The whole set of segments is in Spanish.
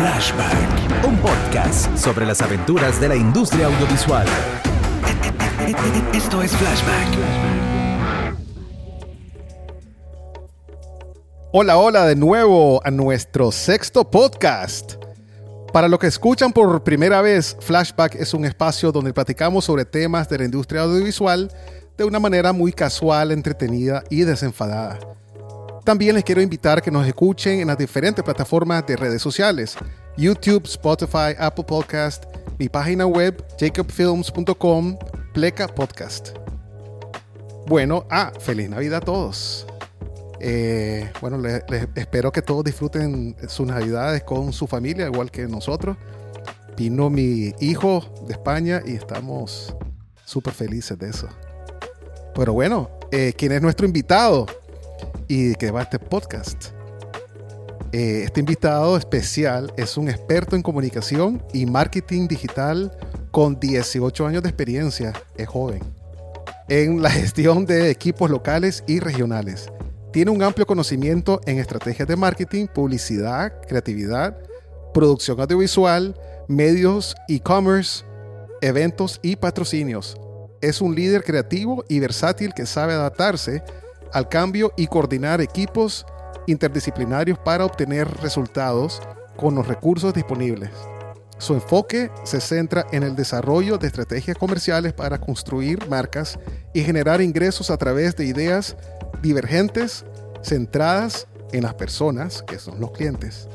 Flashback, un podcast sobre las aventuras de la industria audiovisual. Esto es Flashback. Hola, hola de nuevo a nuestro sexto podcast. Para los que escuchan por primera vez, Flashback es un espacio donde platicamos sobre temas de la industria audiovisual de una manera muy casual, entretenida y desenfadada. También les quiero invitar que nos escuchen en las diferentes plataformas de redes sociales, YouTube, Spotify, Apple Podcast, mi página web, jacobfilms.com, Pleca Podcast. Bueno, ah, feliz Navidad a todos. Eh, bueno, les, espero que todos disfruten sus Navidades con su familia, igual que nosotros. Vino mi hijo de España y estamos súper felices de eso. Pero bueno, eh, ¿quién es nuestro invitado? y que va este podcast. Eh, este invitado especial es un experto en comunicación y marketing digital con 18 años de experiencia, es joven, en la gestión de equipos locales y regionales. Tiene un amplio conocimiento en estrategias de marketing, publicidad, creatividad, producción audiovisual, medios, e-commerce, eventos y patrocinios. Es un líder creativo y versátil que sabe adaptarse al cambio y coordinar equipos interdisciplinarios para obtener resultados con los recursos disponibles. Su enfoque se centra en el desarrollo de estrategias comerciales para construir marcas y generar ingresos a través de ideas divergentes centradas en las personas, que son los clientes.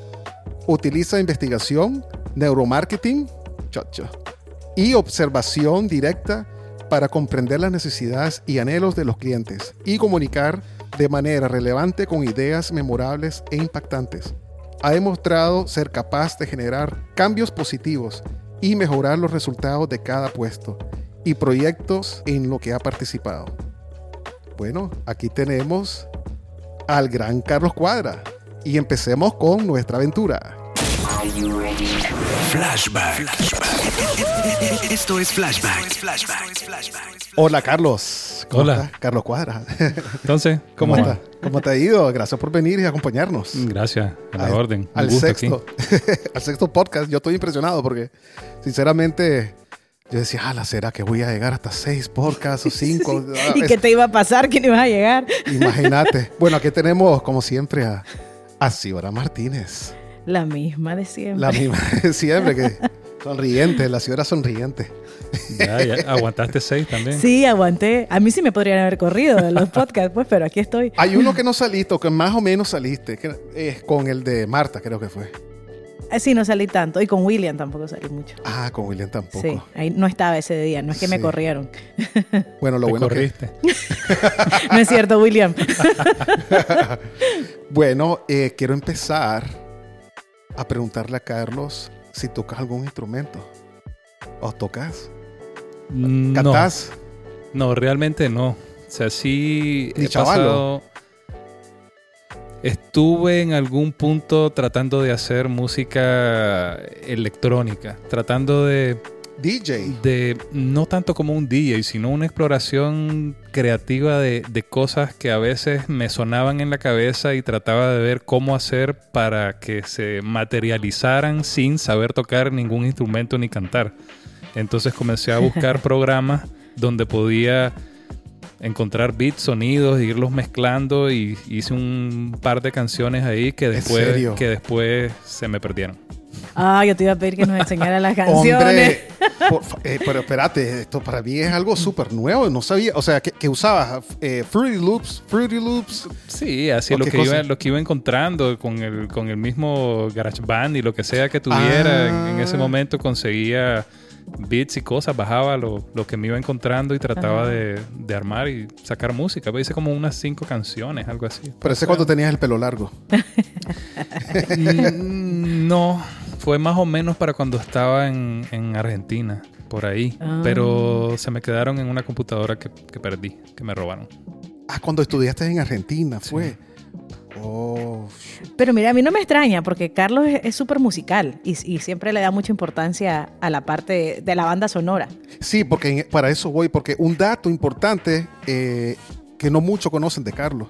Utiliza investigación, neuromarketing y observación directa para comprender las necesidades y anhelos de los clientes y comunicar de manera relevante con ideas memorables e impactantes. Ha demostrado ser capaz de generar cambios positivos y mejorar los resultados de cada puesto y proyectos en lo que ha participado. Bueno, aquí tenemos al gran Carlos Cuadra y empecemos con nuestra aventura. Flashback. Esto es Flashback. Hola, Carlos. Hola. Carlos Cuadra. Entonces, ¿cómo, está? ¿Cómo te ha ido? Gracias por venir y acompañarnos. Gracias, a la orden. al sexto. al sexto podcast. Yo estoy impresionado porque, sinceramente, yo decía, ah, ¿será que voy a llegar hasta seis podcasts o cinco? ¿Y qué te iba a pasar? ¿Que no ibas a llegar? Imagínate. bueno, aquí tenemos, como siempre, a, a Ciora Martínez. La misma de siempre. La misma de siempre, que sonriente, la señora sonriente. Ya, ya, aguantaste seis también. Sí, aguanté. A mí sí me podrían haber corrido de los podcasts, pues, pero aquí estoy. Hay uno que no saliste, o que más o menos saliste, que es con el de Marta, creo que fue. Eh, sí, no salí tanto. Y con William tampoco salí mucho. Ah, con William tampoco. Sí, ahí no estaba ese día. No es que me corrieron. Bueno, lo Te bueno corriste. no es cierto, William. bueno, eh, quiero empezar a preguntarle a Carlos si tocas algún instrumento. ¿O tocas? ¿Cantás? No, no, realmente no. O sea, sí Ni he pasado... Estuve en algún punto tratando de hacer música electrónica, tratando de DJ. De no tanto como un DJ, sino una exploración creativa de, de, cosas que a veces me sonaban en la cabeza y trataba de ver cómo hacer para que se materializaran sin saber tocar ningún instrumento ni cantar. Entonces comencé a buscar programas donde podía encontrar beats, sonidos, e irlos mezclando y hice un par de canciones ahí que después, que después se me perdieron. Ah, yo te iba a pedir que nos enseñara las canciones. Hombre, por, eh, pero espérate, esto para mí es algo súper nuevo. No sabía, o sea, que, que usabas eh, Fruity Loops, Fruity Loops. Sí, así lo que, iba, lo que iba encontrando con el, con el mismo GarageBand y lo que sea que tuviera. Ah. En, en, ese momento conseguía beats y cosas, bajaba lo, lo que me iba encontrando y trataba de, de, armar y sacar música. Hice como unas cinco canciones, algo así. Pero ese cuando tenías el pelo largo. no, fue más o menos para cuando estaba en, en Argentina, por ahí. Ah. Pero se me quedaron en una computadora que, que, perdí, que me robaron. Ah, cuando estudiaste en Argentina, fue. Sí. Oh. Pero mira, a mí no me extraña porque Carlos es súper musical y, y, siempre le da mucha importancia a la parte de la banda sonora. Sí, porque en, para eso voy, porque un dato importante eh, que no muchos conocen de Carlos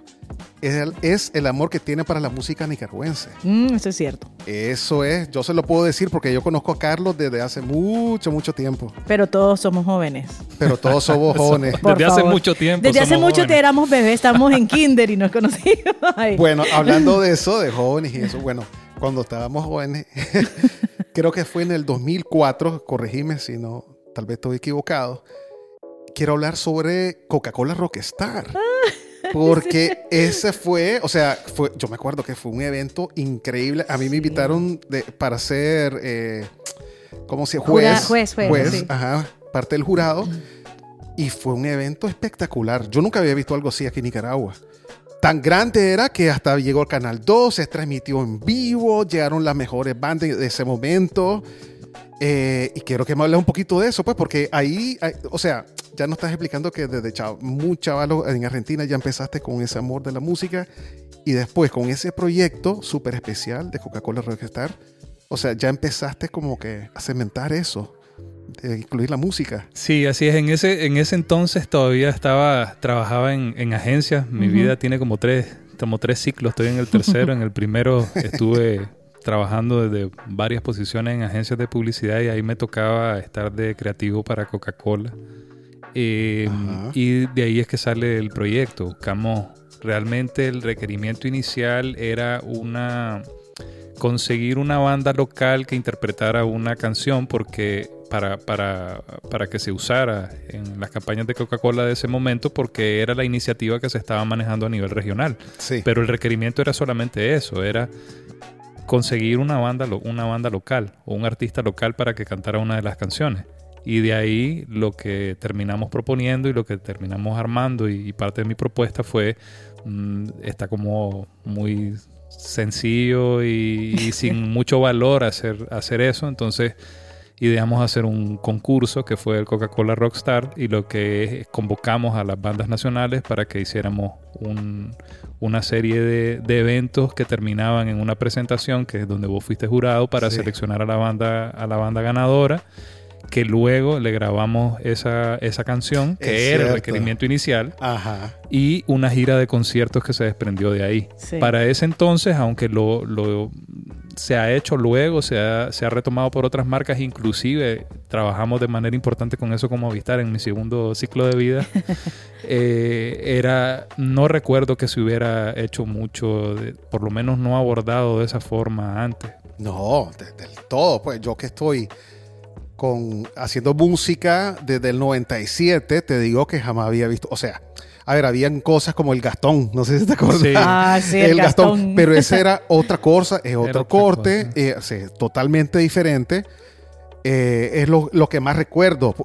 es el, es el amor que tiene para la música nicaragüense. Mm, eso es cierto. Eso es, yo se lo puedo decir porque yo conozco a Carlos desde hace mucho, mucho tiempo. Pero todos somos jóvenes. Pero todos somos jóvenes. Por Desde hace mucho tiempo. Desde hace mucho jóvenes. éramos bebés, estamos en kinder y nos conocimos. Ay. Bueno, hablando de eso, de jóvenes y eso, bueno, cuando estábamos jóvenes, creo que fue en el 2004, corregime si no, tal vez estoy equivocado, quiero hablar sobre Coca-Cola Rockstar. Porque ese fue, o sea, fue, yo me acuerdo que fue un evento increíble. A mí me Sí. invitaron de- para ser, eh, ¿cómo se Jura- juez? juez, juez, sí. ajá, parte del jurado. Y fue un evento espectacular. Yo nunca había visto algo así aquí en Nicaragua. Tan grande era que hasta llegó al Canal 2, se transmitió en vivo, llegaron las mejores bandas de ese momento. Eh, y quiero que me hables un poquito de eso, pues, porque ahí, hay- o sea, ya nos estás explicando que desde chaval, muy chavalo en Argentina ya empezaste con ese amor de la música y después con ese proyecto súper especial de Coca-Cola Rockstar, o sea, ya empezaste como que a cementar eso, de incluir la música. Sí, así es. En ese, en ese entonces todavía estaba, trabajaba en, en agencias. Mi vida tiene como tres, como tres ciclos. Estoy en el tercero. en el primero estuve trabajando desde varias posiciones en agencias de publicidad y ahí me tocaba estar de creativo para Coca-Cola. Eh, y de ahí es que sale el proyecto. Buscamos realmente el requerimiento inicial era una conseguir una banda local que interpretara una canción porque para, para, para que se usara en las campañas de Coca-Cola de ese momento porque era la iniciativa que se estaba manejando a nivel regional. Sí. Pero el requerimiento era solamente eso, era conseguir una banda, una banda local o un artista local para que cantara una de las canciones. Y de ahí lo que terminamos proponiendo y lo que terminamos armando y, y parte de mi propuesta fue, mm, está como muy sencillo y, y sin mucho valor hacer, hacer eso. Entonces ideamos hacer un concurso que fue el Coca-Cola Rockstar y lo que es, convocamos a las bandas nacionales para que hiciéramos un- una serie de, de eventos que terminaban en una presentación que es donde vos fuiste jurado para Sí. seleccionar a la banda a la banda ganadora que luego le grabamos esa, esa canción que Es era el requerimiento inicial Ajá. y una gira de conciertos que se desprendió de ahí. Sí. Para ese entonces, aunque lo, lo- se ha hecho luego, se ha, se ha retomado por otras marcas, inclusive trabajamos de manera importante con eso como Avistar en mi segundo ciclo de vida, eh, era, no recuerdo que se hubiera hecho mucho, de- por lo menos no abordado de esa forma antes. No, de- del todo. Pues yo que estoy con haciendo música desde el 97, te digo que jamás había visto. O sea, a ver, habían cosas como el Gastón, no sé si te acuerdas. Sí. Ah, sí, el, Gastón. pero ese era otra cosa, es otro corte, eh, sí, totalmente diferente. Eh, es lo, lo que más recuerdo.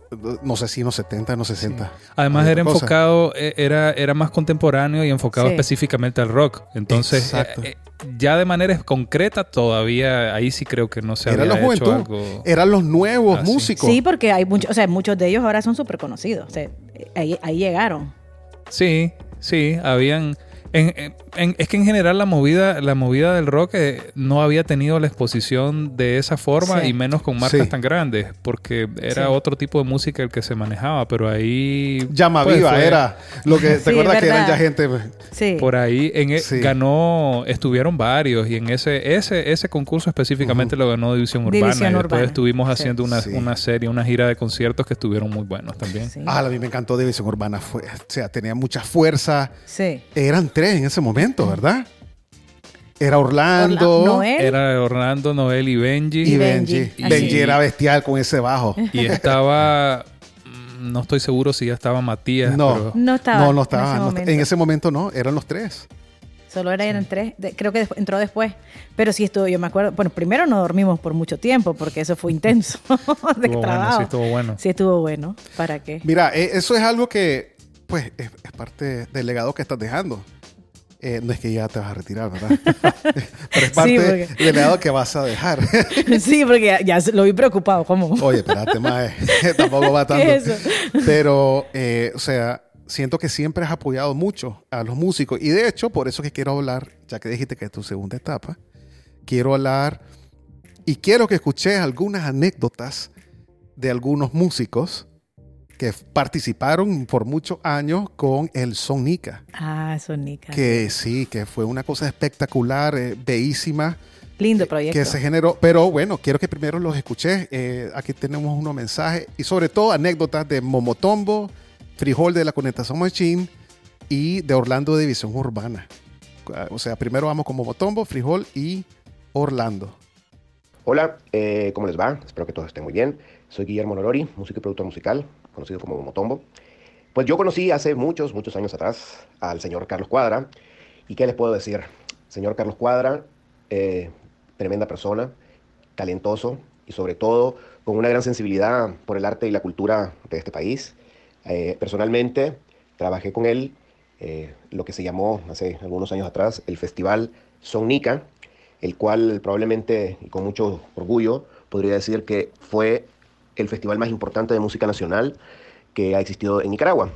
No sé si en los 70, en los 60. Además era cosa. enfocado, eh, era, era más contemporáneo y enfocado Sí. específicamente al rock. Entonces, Exacto. eh, ya de manera concreta todavía, ahí sí creo que no se Era había la hecho juventud. algo. Eran los nuevos Ah, músicos. Sí, porque hay muchos, o sea, muchos de ellos ahora son súper conocidos. O sea, ahí, ahí llegaron. Sí, sí, habían... en- en- en- es que en general la movida, la movida del rock eh, no había tenido la exposición de esa forma Sí. y menos con marcas Sí. tan grandes, porque era Sí. otro tipo de música el que se manejaba, pero ahí... Llama pues, Viva fue- era lo que te Sí, acuerdas que eran ya gente. Sí. Por ahí en e- Sí. ganó, estuvieron varios y en ese ese ese concurso específicamente lo ganó División Urbana. División y después Urbana, estuvimos sí. haciendo una, Sí. una serie, una gira de conciertos que estuvieron muy buenos también. Sí. Ah, a mí me encantó División Urbana. Fue, o sea, tenía mucha fuerza. Sí. Eran tres en ese momento, ¿verdad? Era Orlando Orla- Noel. Era Orlando, Noel y Benji. y Benji. Benji. Era bestial con ese bajo. Y estaba, mm, no estoy seguro si ya estaba Matías. No. pero- No estaba. no, no en estaba. ese no momento. en ese momento no, eran los tres. Solo era, eran tres. de- creo que entró después. Pero sí estuvo, yo me acuerdo. Bueno, primero no dormimos por mucho tiempo porque eso fue intenso de estuvo bueno, trabajo. sí, estuvo bueno. Sí, estuvo bueno. ¿Para qué? Mira, eh, eso es algo que, pues, es, es parte del legado que estás dejando. Eh, no es que ya te vas a retirar, ¿verdad? Pero es parte porque- del legado que vas a dejar. sí, porque ya, lo vi preocupado. ¿Cómo? Oye, espérate, más. Tampoco va tanto. ¿Qué es eso? Pero, eh, o sea, siento que siempre has apoyado mucho a los músicos. Y de hecho, por eso que quiero hablar, ya que dijiste que es tu segunda etapa, quiero hablar y quiero que escuches algunas anécdotas de algunos músicos que participaron por muchos años con el Sonica. Ah, Sonica. Que sí, que fue una cosa espectacular, eh, bellísima. Lindo proyecto. Que se generó, pero bueno, quiero que primero los escuché. Eh, aquí tenemos unos mensajes y sobre todo anécdotas de Momotombo, Frijol de la Conectación Machine y de Orlando de División Urbana. O sea, primero vamos con Momotombo, Frijol y Orlando. Hola, eh, ¿cómo les va? Espero que todos estén muy bien. Soy Guillermo Nolori, músico y productor musical, conocido como Momotombo. Pues yo conocí hace muchos, muchos años atrás al señor Carlos Cuadra. ¿Y qué les puedo decir? Señor Carlos Cuadra, eh, tremenda persona, talentoso y sobre todo con una gran sensibilidad por el arte y la cultura de este país. Eh, personalmente trabajé con él eh, lo que se llamó hace algunos años atrás el Festival Sonica, el cual probablemente y con mucho orgullo podría decir que fue el festival más importante de música nacional que ha existido en Nicaragua,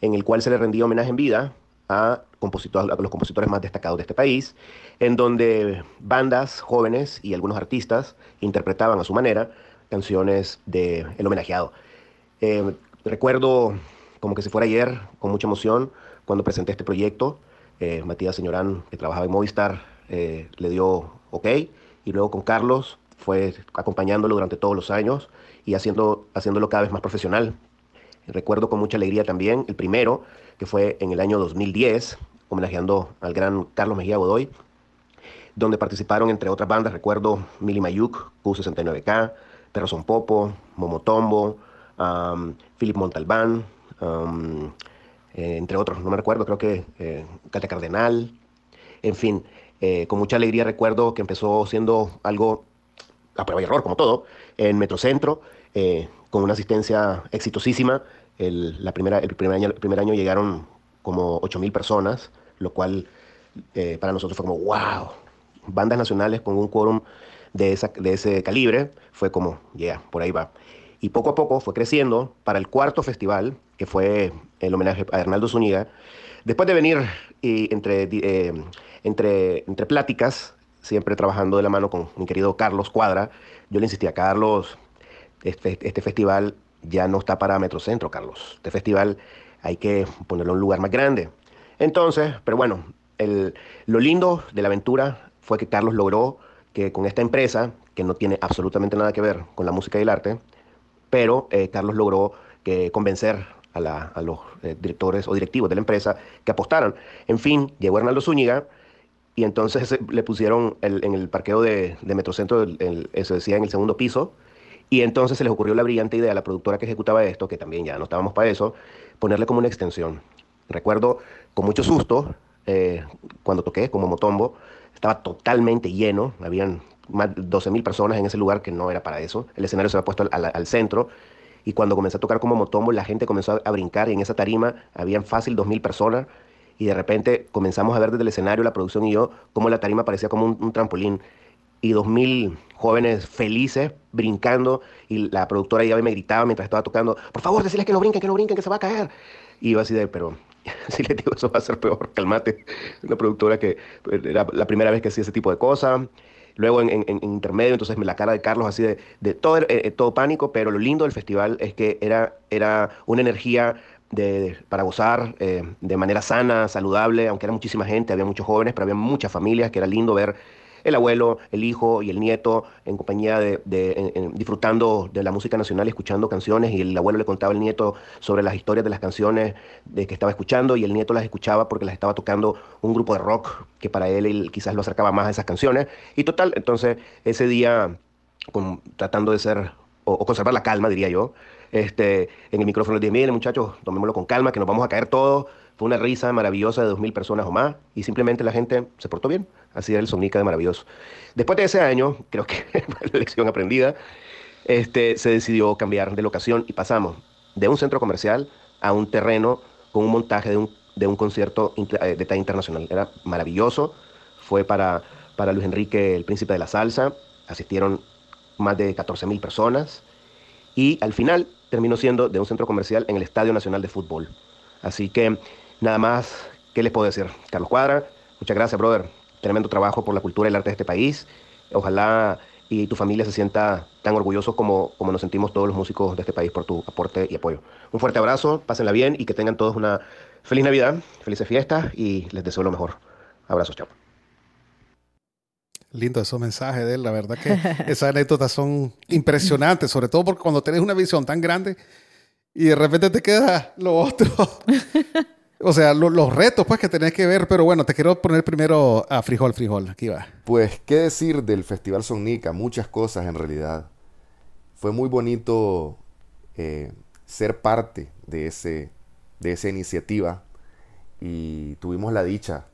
en el cual se le rendía homenaje en vida a, los compositores más destacados de este país, en donde bandas jóvenes y algunos artistas interpretaban a su manera canciones del el homenajeado. Eh, recuerdo como que si fuera ayer, con mucha emoción, cuando presenté este proyecto. Eh, Matías Señorán, que trabajaba en Movistar, eh, le dio ok, y luego con Carlos fue acompañándolo durante todos los años y haciendo, haciéndolo cada vez más profesional. Recuerdo con mucha alegría también el primero, que fue en el año 2010, homenajeando al gran Carlos Mejía Godoy, donde participaron entre otras bandas, recuerdo Mili Mayuk, Q69K, Perro Son Popo, Momotombo, Philip Montalbán, eh, entre otros, no me recuerdo, creo que eh, Cardenal, en fin, eh, con mucha alegría recuerdo que empezó siendo algo a prueba y error, como todo, en Metrocentro, eh, con una asistencia exitosísima. El, la primera, el, primer año, el primer año llegaron como 8.000 personas, lo cual eh, para nosotros fue como, wow, bandas nacionales con un quórum de, esa, de ese calibre, fue como, yeah, por ahí va. Y poco a poco fue creciendo para el cuarto festival, que fue el homenaje a Hernaldo Zúñiga. Después de venir y entre, eh, entre, entre pláticas, siempre trabajando de la mano con mi querido Carlos Cuadra, yo le insistí a Carlos, este, este festival ya no está para Metrocentro, Carlos. Este festival hay que ponerlo en un lugar más grande. Entonces, pero bueno, el, lo lindo de la aventura fue que Carlos logró que con esta empresa, que no tiene absolutamente nada que ver con la música y el arte, pero eh, Carlos logró que convencer a, la, a los eh, directores o directivos de la empresa que apostaran. En fin, llegó Hernando Zúñiga y entonces le pusieron en el parqueo de, Metrocentro, eso decía en el segundo piso, y entonces se les ocurrió la brillante idea a la productora que ejecutaba esto, que también ya no estábamos para eso, ponerle como una extensión. Recuerdo con mucho susto, eh, cuando toqué como Motombo, estaba totalmente lleno, habían más de 12 mil personas en ese lugar que no era para eso, el escenario se había puesto al, al, centro, y cuando comencé a tocar como Motombo, la gente comenzó a, a brincar, y en esa tarima habían fácil 2 mil personas, y de repente comenzamos a ver desde el escenario, la producción y yo, cómo la tarima parecía como un, trampolín y dos mil jóvenes felices brincando y la productora ya me gritaba mientras estaba tocando, por favor, decirles que no brinquen, que no brinquen, que se va a caer. Y yo así de, pero si les digo eso va a ser peor, calmate. Una productora que era la primera vez que hacía ese tipo de cosas. Luego en, intermedio, entonces la cara de Carlos así de, todo, eh, todo pánico, pero lo lindo del festival es que era, era una energía de, para gozar eh, de manera sana, saludable, aunque era muchísima gente, había muchos jóvenes, pero había muchas familias que era lindo ver el abuelo, el hijo y el nieto en compañía de, disfrutando de la música nacional, escuchando canciones y el abuelo le contaba al nieto sobre las historias de las canciones de que estaba escuchando y el nieto las escuchaba porque las estaba tocando un grupo de rock que para él, él quizás lo acercaba más a esas canciones. Y total, entonces ese día tratando de ser o, conservar la calma, diría yo, este, en el micrófono le dije, miren muchachos, tomémoslo con calma, que nos vamos a caer todos, fue una risa maravillosa de dos mil personas o más y simplemente la gente se portó bien. Así era el Sonica de maravilloso. Después de ese año, creo que la lección aprendida, este, se decidió cambiar de locación y pasamos de un centro comercial a un terreno con un montaje de un, de un concierto eh, de talla internacional. Era maravilloso. Fue para, para Luis Enrique, el príncipe de la salsa. Asistieron más de 14 mil personas. Y al final terminó siendo de un centro comercial en el Estadio Nacional de Fútbol. Así que Nada más, ¿qué les puedo decir? Carlos Cuadra, muchas gracias, brother. Tremendo trabajo por la cultura y el arte de este país. Ojalá y tu familia se sienta tan orgulloso como, como nos sentimos todos los músicos de este país por tu aporte y apoyo. Un fuerte abrazo, pásenla bien y que tengan todos una feliz Navidad, felices fiestas y les deseo lo mejor. Abrazos, chao. Lindo esos mensajes de él, la verdad que esas anécdotas son impresionantes, sobre todo porque cuando tienes una visión tan grande y de repente te queda lo otro. O sea, los retos pues que tenés que ver, pero bueno, te quiero poner primero a Frijol, Frijol, aquí va. Pues, ¿qué decir del Festival Sonica? Muchas cosas en realidad. Fue muy bonito eh, ser parte de, ese, de esa iniciativa y tuvimos la dicha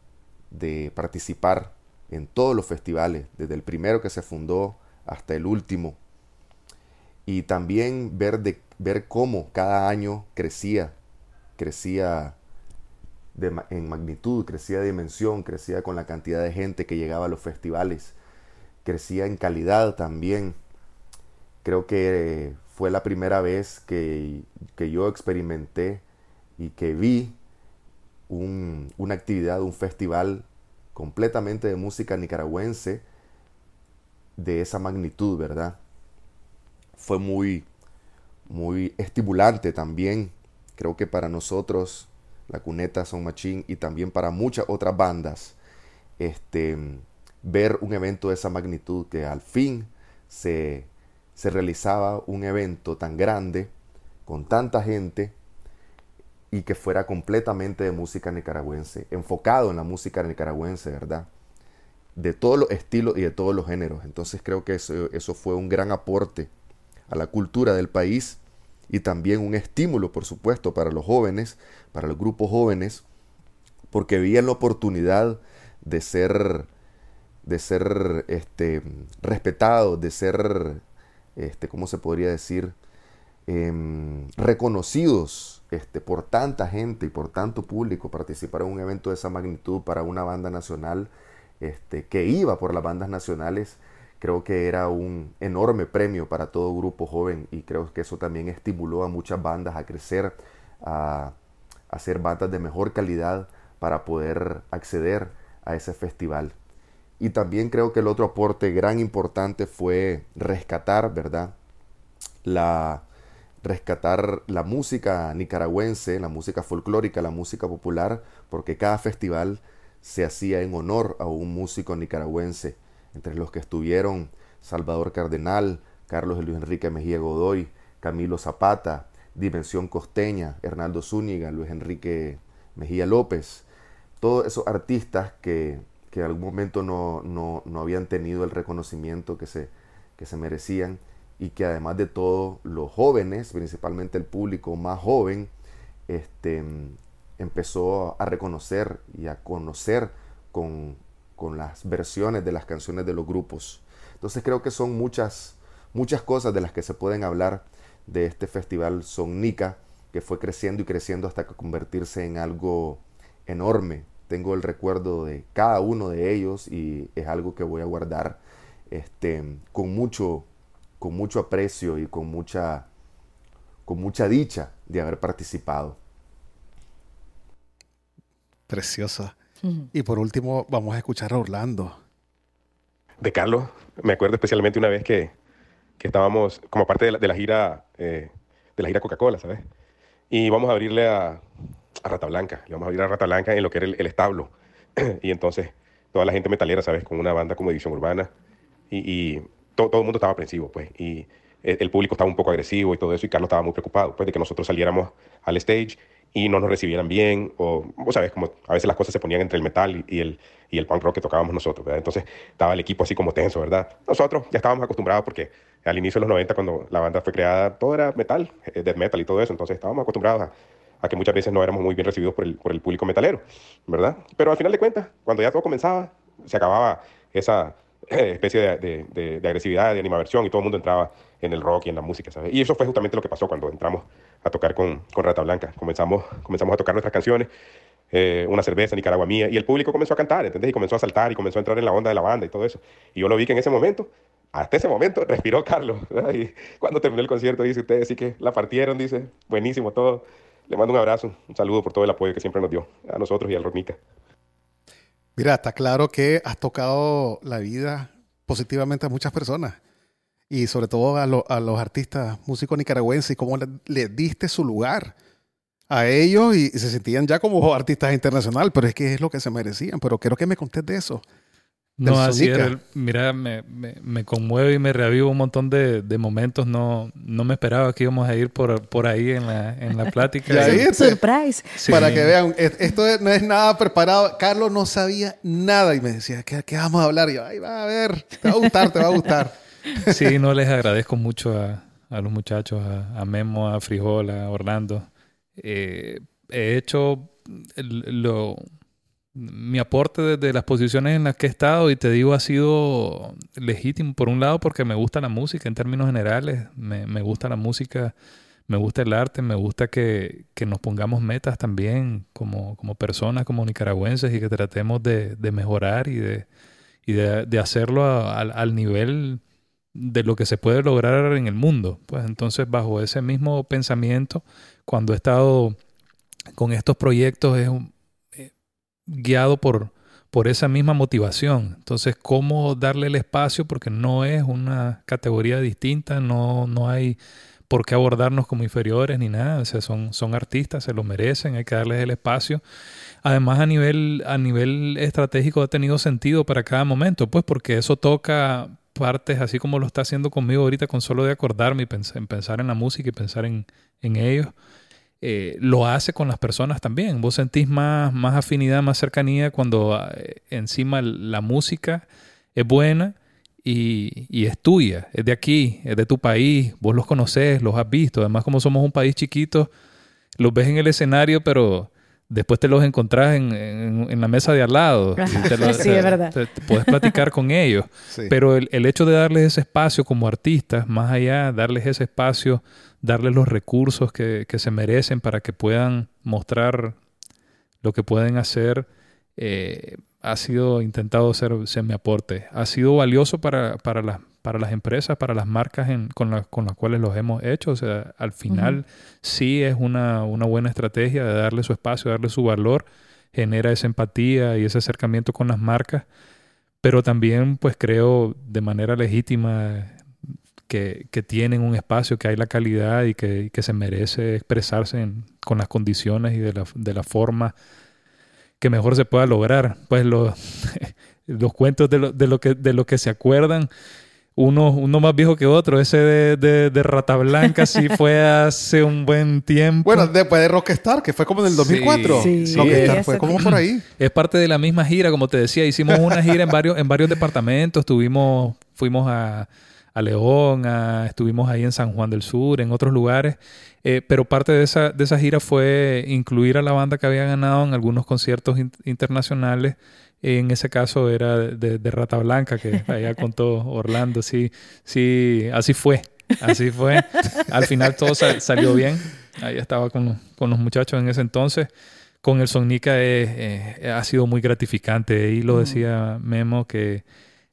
de participar en todos los festivales, desde el primero que se fundó hasta el último. Y también ver, de, ver cómo cada año crecía, crecía en magnitud, crecía de dimensión, crecía con la cantidad de gente que llegaba a los festivales, crecía en calidad también. Creo que fue la primera vez que, yo experimenté y que vi una actividad, un festival completamente de música nicaragüense de esa magnitud, ¿verdad? Fue muy, muy estimulante también. Creo que para nosotros la Cuneta, Son Machín y también para muchas otras bandas, este, ver un evento de esa magnitud que al fin se, se realizaba un evento tan grande, con tanta gente, y que fuera completamente de música nicaragüense, enfocado en la música nicaragüense, ¿verdad? De todos los estilos y de todos los géneros. Entonces creo que eso, eso fue un gran aporte a la cultura del país y también un estímulo, por supuesto, para los jóvenes, para los grupos jóvenes, porque veían la oportunidad de ser, de ser este, respetados, de ser, este, ¿cómo se podría decir? Em, reconocidos este, por tanta gente y por tanto público, participar en un evento de esa magnitud para una banda nacional este, que iba por las bandas nacionales Creo que era un enorme premio para todo grupo joven y creo que eso también estimuló a muchas bandas a crecer, a, hacer bandas de mejor calidad para poder acceder a ese festival. Y también creo que el otro aporte gran importante fue rescatar, ¿verdad? La, rescatar la música nicaragüense, la música folclórica, la música popular, porque cada festival se hacía en honor a un músico nicaragüense. Entre los que estuvieron Salvador Cardenal, Carlos Luis Enrique Mejía Godoy, Camilo Zapata, Dimensión Costeña, Hernando Zúñiga, Luis Enrique Mejía López, todos esos artistas que, que en algún momento no, no, habían tenido el reconocimiento que se, que se merecían y que además de todo los jóvenes, principalmente el público más joven, este, empezó a reconocer y a conocer con, con las versiones de las canciones de los grupos. Entonces creo que son muchas, muchas cosas de las que se pueden hablar de este festival Sonnica, que fue creciendo y creciendo hasta convertirse en algo enorme. Tengo el recuerdo de cada uno de ellos y es algo que voy a guardar este, con, mucho, con mucho aprecio y con mucha, con mucha dicha de haber participado. Preciosa. Y por último, vamos a escuchar a Orlando. De Carlos, me acuerdo especialmente una vez que, que estábamos como parte de la, de la gira eh, de la gira Coca-Cola, ¿sabes? Y vamos a abrirle a, a Rata Blanca, le vamos a abrir a Rata Blanca en lo que era el, establo. y entonces toda la gente metalera, ¿sabes? Con una banda como Edición Urbana y, y todo, todo el mundo estaba aprensivo, pues. Y el, el, público estaba un poco agresivo y todo eso y Carlos estaba muy preocupado, pues, de que nosotros saliéramos al stage y no nos recibieran bien, o, vos sabes, como a veces las cosas se ponían entre el metal y, el, y el punk rock que tocábamos nosotros, ¿verdad? Entonces estaba el equipo así como tenso, ¿verdad? Nosotros ya estábamos acostumbrados porque al inicio de los 90, cuando la banda fue creada, todo era metal, eh, death metal y todo eso, entonces estábamos acostumbrados a, a, que muchas veces no éramos muy bien recibidos por el, por el público metalero, ¿verdad? Pero al final de cuentas, cuando ya todo comenzaba, se acababa esa especie de, de, de, agresividad, de animaversión y todo el mundo entraba en el rock y en la música. Y eso fue justamente lo que pasó cuando entramos a tocar con, con Rata Blanca. Comenzamos, comenzamos a tocar nuestras canciones, eh, una cerveza, Nicaragua mía, y el público comenzó a cantar, ¿entendés? Y comenzó a saltar y comenzó a entrar en la onda de la banda y todo eso. Y yo lo vi que en ese momento, hasta ese momento, respiró Carlos. Y cuando terminó el concierto, dice, ustedes sí que la partieron, dice, buenísimo todo. Le mando un abrazo, un saludo por todo el apoyo que siempre nos dio a nosotros y al Rocknica. Mira, está claro que has tocado la vida positivamente a muchas personas. y sobre todo a, lo- a los artistas músicos nicaragüenses y cómo le, diste su lugar a ellos y, se sentían ya como artistas internacional, pero es que es lo que se merecían. Pero quiero que me contés de eso. No, así era. Mira, me, me, me conmueve y me reaviva un montón de, de momentos. No, no me esperaba que íbamos a ir por, por ahí en la, en la plática. Ya Y- viste. Surprise. Sí. Para que vean, es- esto es- no es nada preparado. Carlos no sabía nada y me decía, ¿qué, qué vamos a hablar? Y yo, ay, va a ver, te va a gustar, te va a gustar. Sí, no les agradezco mucho a, a los muchachos, a, a Memo, a Frijol, a Orlando. Eh, he hecho el- lo, mi aporte desde las posiciones en las que he estado y te digo ha sido legítimo por un lado porque me gusta la música en términos generales, me, me gusta la música, me gusta el arte, me gusta que, que nos pongamos metas también como, como personas, como nicaragüenses y que tratemos de, de mejorar y de, y de, de hacerlo a- al- nivel de lo que se puede lograr en el mundo. Pues entonces, bajo ese mismo pensamiento, cuando he estado con estos proyectos, es un- guiado por, por esa misma motivación. Entonces, ¿cómo darle el espacio? Porque no es una categoría distinta, no, no hay por qué abordarnos como inferiores ni nada. O sea, son, son artistas, se lo merecen, hay que darles el espacio. Además, a nivel, a nivel estratégico ha tenido sentido para cada momento, pues porque eso toca partes, así como lo está haciendo conmigo ahorita, con solo de acordarme y en pensar en la música y pensar en, en ellos. Eh, lo hace con las personas también. Vos sentís más, más afinidad, más cercanía cuando eh, encima la música es buena y, y es tuya, es de aquí, es de tu país, vos los conoces, los has visto. Además, como somos un país chiquito, los ves en el escenario, pero después te los encontrás en, en- en la mesa de al lado. Y te lo- Sí, es verdad. te- te puedes platicar con ellos. Sí. Pero el, el hecho de darles ese espacio como artistas, más allá, darles ese espacio, darles los recursos que, que se merecen para que puedan mostrar lo que pueden hacer, eh, ha sido intentado ser, ser mi aporte. Ha sido valioso para, para, las, para las empresas, para las marcas en- con, las con las cuales los hemos hecho. O sea, al final sí es una, una buena estrategia de darle su espacio, darle su valor, genera esa empatía y ese acercamiento con las marcas pero también pues creo de manera legítima que, que tienen un espacio, que hay la calidad y que, y que se merece expresarse en- con las condiciones y de la, de la forma que mejor se pueda lograr. Pues los, los cuentos de lo, de, lo que, de lo que se acuerdan, uno, uno más viejo que otro, ese de, de, de Rata Blanca sí fue hace un buen tiempo. Bueno, después de Rockstar, que fue como en el 2004. Sí, sí, Rockstar sí. fue como por ahí. Es parte de la misma gira, como te decía. Hicimos una gira en varios, en varios departamentos. Tuvimos, fuimos a, a León, a- estuvimos ahí en San Juan del Sur, en otros lugares. Eh, pero parte de esa, de esa gira fue incluir a la banda que había ganado en algunos conciertos in- internacionales. En ese caso era de, de Rata Blanca, que allá contó Orlando. Sí, sí, así fue. Así fue. Al final todo sal- salió bien. Ahí estaba con, los- con los muchachos en ese entonces con el Sonica es, eh, ha sido muy gratificante. Y lo decía Memo que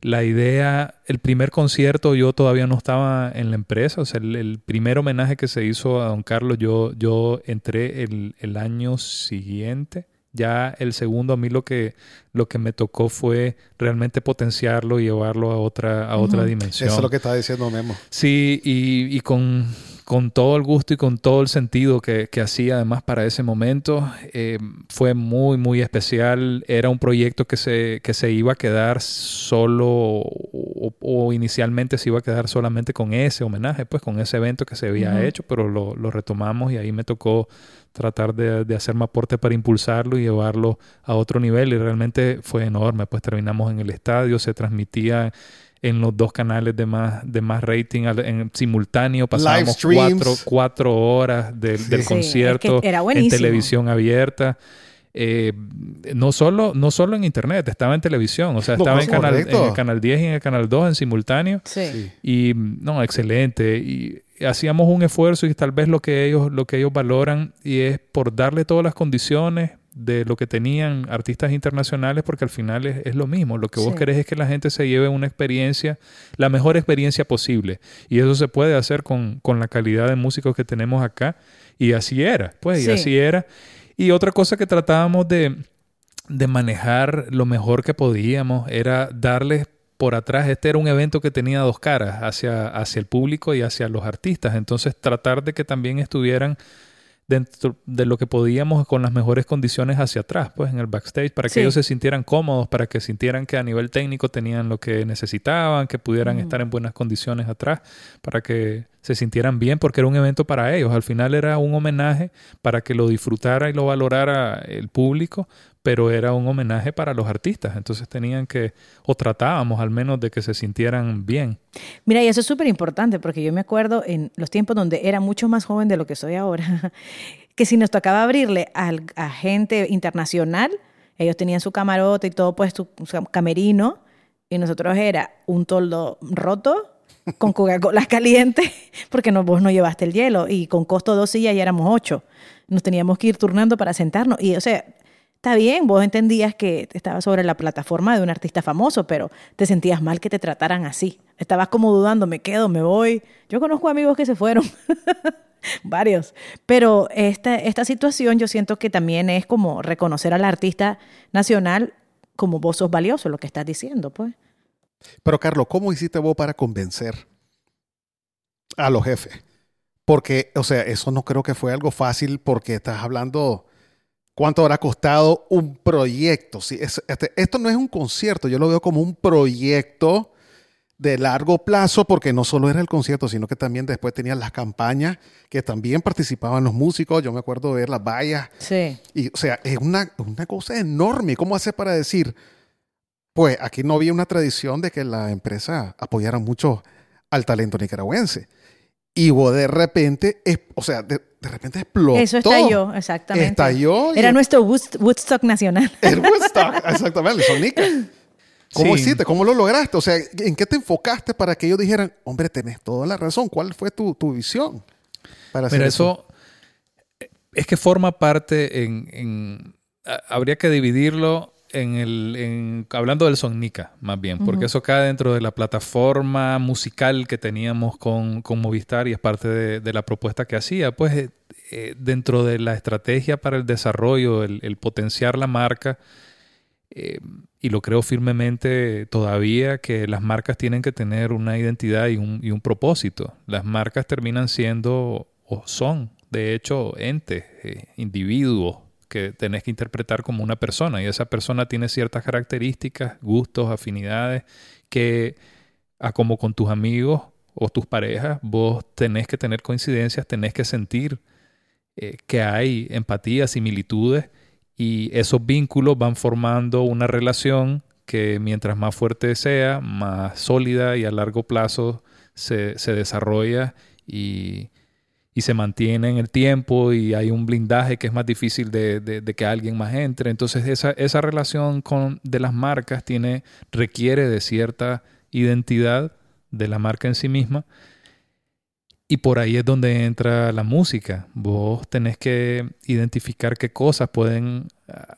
la idea, el primer concierto yo todavía no estaba en la empresa, o sea, el, el primer homenaje que se hizo a Don Carlos, yo, yo entré el, el año siguiente. Ya el segundo a mí lo que, lo que me tocó fue realmente potenciarlo y llevarlo a otra, a otra dimensión. Eso es lo que estaba diciendo Memo. Sí, y, y con, con todo el gusto y con todo el sentido que, que hacía además para ese momento, eh, fue muy, muy especial. Era un proyecto que se, que se iba a quedar solo o, o inicialmente se iba a quedar solamente con ese homenaje, pues con ese evento que se había hecho, pero lo, lo retomamos y ahí me tocó tratar de, de hacerme aporte para impulsarlo y llevarlo a otro nivel y realmente fue enorme, pues terminamos en el estadio, se transmitía en los dos canales de más, de más rating al- en simultáneo, pasábamos cuatro, cuatro horas del, Sí. del Sí, concierto es que era en televisión abierta. Eh, no solo no solo en internet, estaba en televisión, o sea, No, estaba en, canal, en el canal 10 y en el canal 2 en simultáneo. Sí. Y no, excelente. Y hacíamos un esfuerzo y tal vez lo que ellos, lo que ellos valoran y es por darle todas las condiciones de lo que tenían artistas internacionales, porque al final es, es lo mismo. Lo que vos Sí. querés es que la gente se lleve una experiencia, la mejor experiencia posible. Y eso se puede hacer con, con la calidad de músicos que tenemos acá. Y así era, pues, y Sí. así era. Y otra cosa que tratábamos de, de manejar lo mejor que podíamos era darles por atrás este era un evento que tenía dos caras, hacia, hacia el público y hacia los artistas. Entonces tratar de que también estuvieran dentro de lo que podíamos con las mejores condiciones hacia atrás, pues en el backstage, para que Sí. ellos se sintieran cómodos, para que sintieran que a nivel técnico tenían lo que necesitaban, que pudieran estar en buenas condiciones atrás, para que se sintieran bien, porque era un evento para ellos. Al final era un homenaje para que lo disfrutara y lo valorara el público, pero era un homenaje para los artistas. Entonces tenían que, o tratábamos al menos de que se sintieran bien. Mira, y eso es súper importante porque yo me acuerdo en los tiempos donde era mucho más joven de lo que soy ahora, que si nos tocaba abrirle al- a, gente internacional, ellos tenían su camarote y todo puesto, su camerino, y nosotros era un toldo roto con Coca-Cola caliente, porque no, vos no llevaste el hielo, y con costo dos sillas ya éramos ocho. Nos teníamos que ir turnando para sentarnos, y o sea, Está bien, vos entendías que estabas sobre la plataforma de un artista famoso, pero te sentías mal que te trataran así. Estabas como dudando, me quedo, me voy. Yo conozco amigos que se fueron, varios. Pero esta, esta situación yo siento que también es como reconocer al artista nacional como vos sos valioso, lo que estás diciendo, pues. Pero Carlos, ¿cómo hiciste vos para convencer a los jefes? Porque, o sea, eso no creo que fue algo fácil porque estás hablando cuánto habrá costado un proyecto. Sí, es- este- esto no es un concierto, yo lo veo como un proyecto de largo plazo porque no solo era el concierto, sino que también después tenían las campañas que también participaban los músicos. Yo me acuerdo de ver las vallas Sí. y, o sea, es una, una cosa enorme. ¿Cómo hace para decir? Pues aquí no había una tradición de que la empresa apoyara mucho al talento nicaragüense. Y vos de repente, es- o sea, de, de repente explotó. Eso estalló, exactamente. Estalló. y Era nuestro Woodst- Woodstock nacional. el Woodstock, exactamente, el Sonica. ¿Cómo Sí. hiciste? ¿Cómo lo lograste? O sea, ¿en qué te enfocaste para que ellos dijeran, hombre, tenés toda la razón? ¿Cuál fue tu, tu visión? Para hacer Mira, eso es que forma parte en, en- a- habría que dividirlo en el en- hablando del Sonica más bien, porque eso cae dentro de la plataforma musical que teníamos con, con Movistar y es parte de, de la propuesta que hacía. Pues eh, eh, dentro de la estrategia para el desarrollo, el, el potenciar la marca, eh, y lo creo firmemente todavía que las marcas tienen que tener una identidad y un, y un propósito. Las marcas terminan siendo o son, de hecho, entes, eh, individuos que tenés que interpretar como una persona y esa persona tiene ciertas características, gustos, afinidades que, a como con tus amigos o tus parejas, vos tenés que tener coincidencias, tenés que sentir eh, que hay empatía, similitudes y esos vínculos van formando una relación que mientras más fuerte sea, más sólida y a largo plazo se, se desarrolla y, y se mantiene en el tiempo y hay un blindaje que es más difícil de, de- que alguien más entre. Entonces esa, esa relación con, de las marcas tiene, requiere de cierta identidad de la marca en sí misma y por ahí es donde entra la música. Vos tenés que identificar qué cosas pueden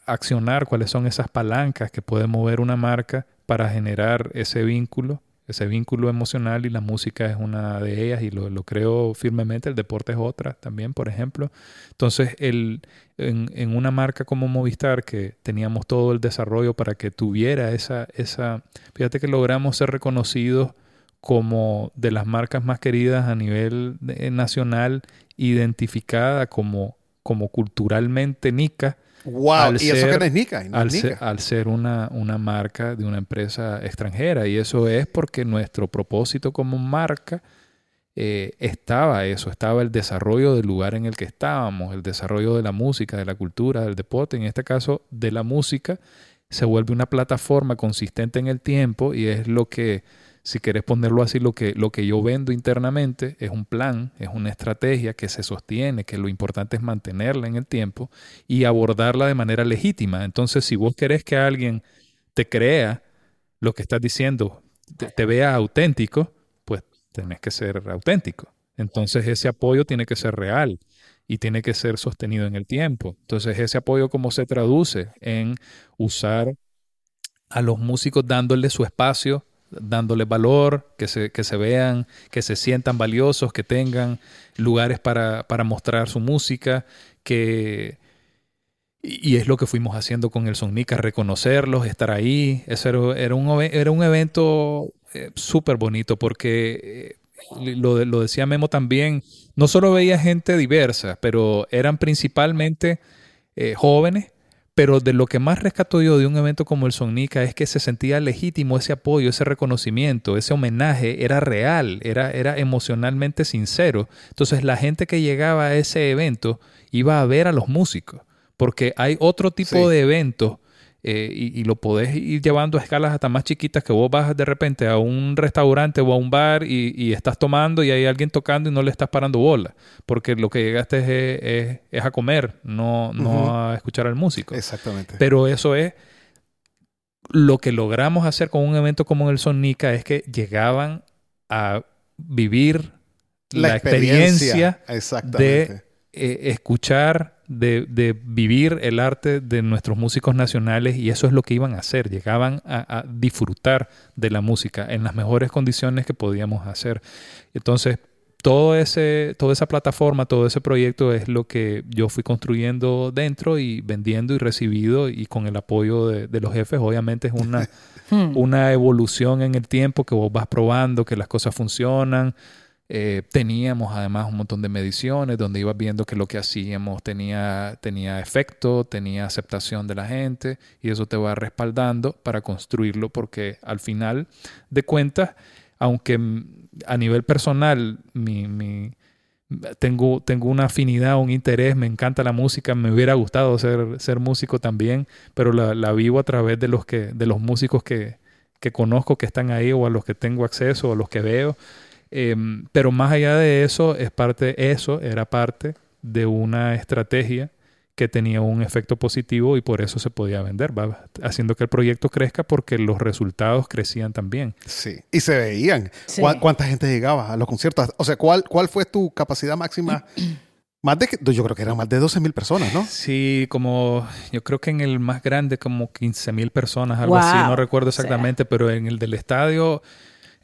accionar, cuáles son esas palancas que puede mover una marca para generar ese vínculo, ese vínculo emocional y la música es una de ellas y lo, lo creo firmemente. El deporte es otra también, por ejemplo. Entonces, el, en, en una marca como Movistar, que teníamos todo el desarrollo para que tuviera esa, esa, fíjate que logramos ser reconocidos como de las marcas más queridas a nivel nacional, identificada como, como culturalmente nica, Wow, al y eso que no es Nica. y no es al ser, Nica. al ser una, una marca de una empresa extranjera. Y eso es porque nuestro propósito como marca eh, estaba eso, estaba el desarrollo del lugar en el que estábamos, el desarrollo de la música, de la cultura, del deporte, en este caso de la música, se vuelve una plataforma consistente en el tiempo y es lo que, si querés ponerlo así, lo que, lo que yo vendo internamente es un plan, es una estrategia que se sostiene, que lo importante es mantenerla en el tiempo y abordarla de manera legítima. Entonces, si vos querés que alguien te crea lo que estás diciendo, te, te vea auténtico, pues tenés que ser auténtico. Entonces, ese apoyo tiene que ser real y tiene que ser sostenido en el tiempo. Entonces, ese apoyo, ¿cómo se traduce? En usar a los músicos dándole su espacio, dándole valor, que se, que se vean, que se sientan valiosos, que tengan lugares para, para mostrar su música, que Y, es lo que fuimos haciendo con el Sonica, reconocerlos, estar ahí. Eso era, un, era un evento eh, súper bonito porque, eh, lo, lo decía Memo también, no solo veía gente diversa, pero eran principalmente eh, jóvenes. Pero de lo que más rescato yo de un evento como el Sonica es que se sentía legítimo ese apoyo, ese reconocimiento, ese homenaje, era real, era, era emocionalmente sincero. Entonces la gente que llegaba a ese evento iba a ver a los músicos, porque hay otro tipo Sí. de eventos eh, y, y lo podés ir llevando a escalas hasta más chiquitas que vos vas de repente a un restaurante o a un bar y, y estás tomando y hay alguien tocando y no le estás parando bola, porque lo que llegaste es, es- es a comer, no, a escuchar al músico. Exactamente. Pero eso es lo que logramos hacer con un evento como el Sonica es que llegaban a vivir la, experiencia, Exactamente. de eh, escuchar, de, de vivir el arte de nuestros músicos nacionales y eso es lo que iban a hacer. Llegaban a, a disfrutar de la música en las mejores condiciones que podíamos hacer. Entonces, todo ese, toda esa plataforma, todo ese proyecto es lo que yo fui construyendo dentro y vendiendo y recibido y con el apoyo de, de los jefes. Obviamente es una, Hmm. una evolución en el tiempo que vos vas probando, que las cosas funcionan. Eh, teníamos además un montón de mediciones donde ibas viendo que lo que hacíamos tenía, tenía efecto, tenía aceptación de la gente y eso te va respaldando para construirlo porque al final de cuentas, aunque a nivel personal tengo, tengo una afinidad, un interés, me encanta la música, me hubiera gustado ser, ser músico también, pero la, la vivo a través de los, que, de los músicos que, que conozco que están ahí o a los que tengo acceso o a los que veo. Em, pero más allá de eso, es parte, eso era parte de una estrategia que tenía un efecto positivo y por eso se podía vender, ¿va? haciendo que el proyecto crezca porque los resultados crecían también. Sí. Y se veían. Sí. ¿Cuá- ¿Cuánta gente llegaba a los conciertos? O sea, ¿cuál, cuál fue tu capacidad máxima? Más de, que- yo creo que eran más de 12 mil personas, ¿no? Sí, como yo creo que en el más grande como 15 mil personas, algo Wow. así, no recuerdo O sea. exactamente, pero en el del estadio,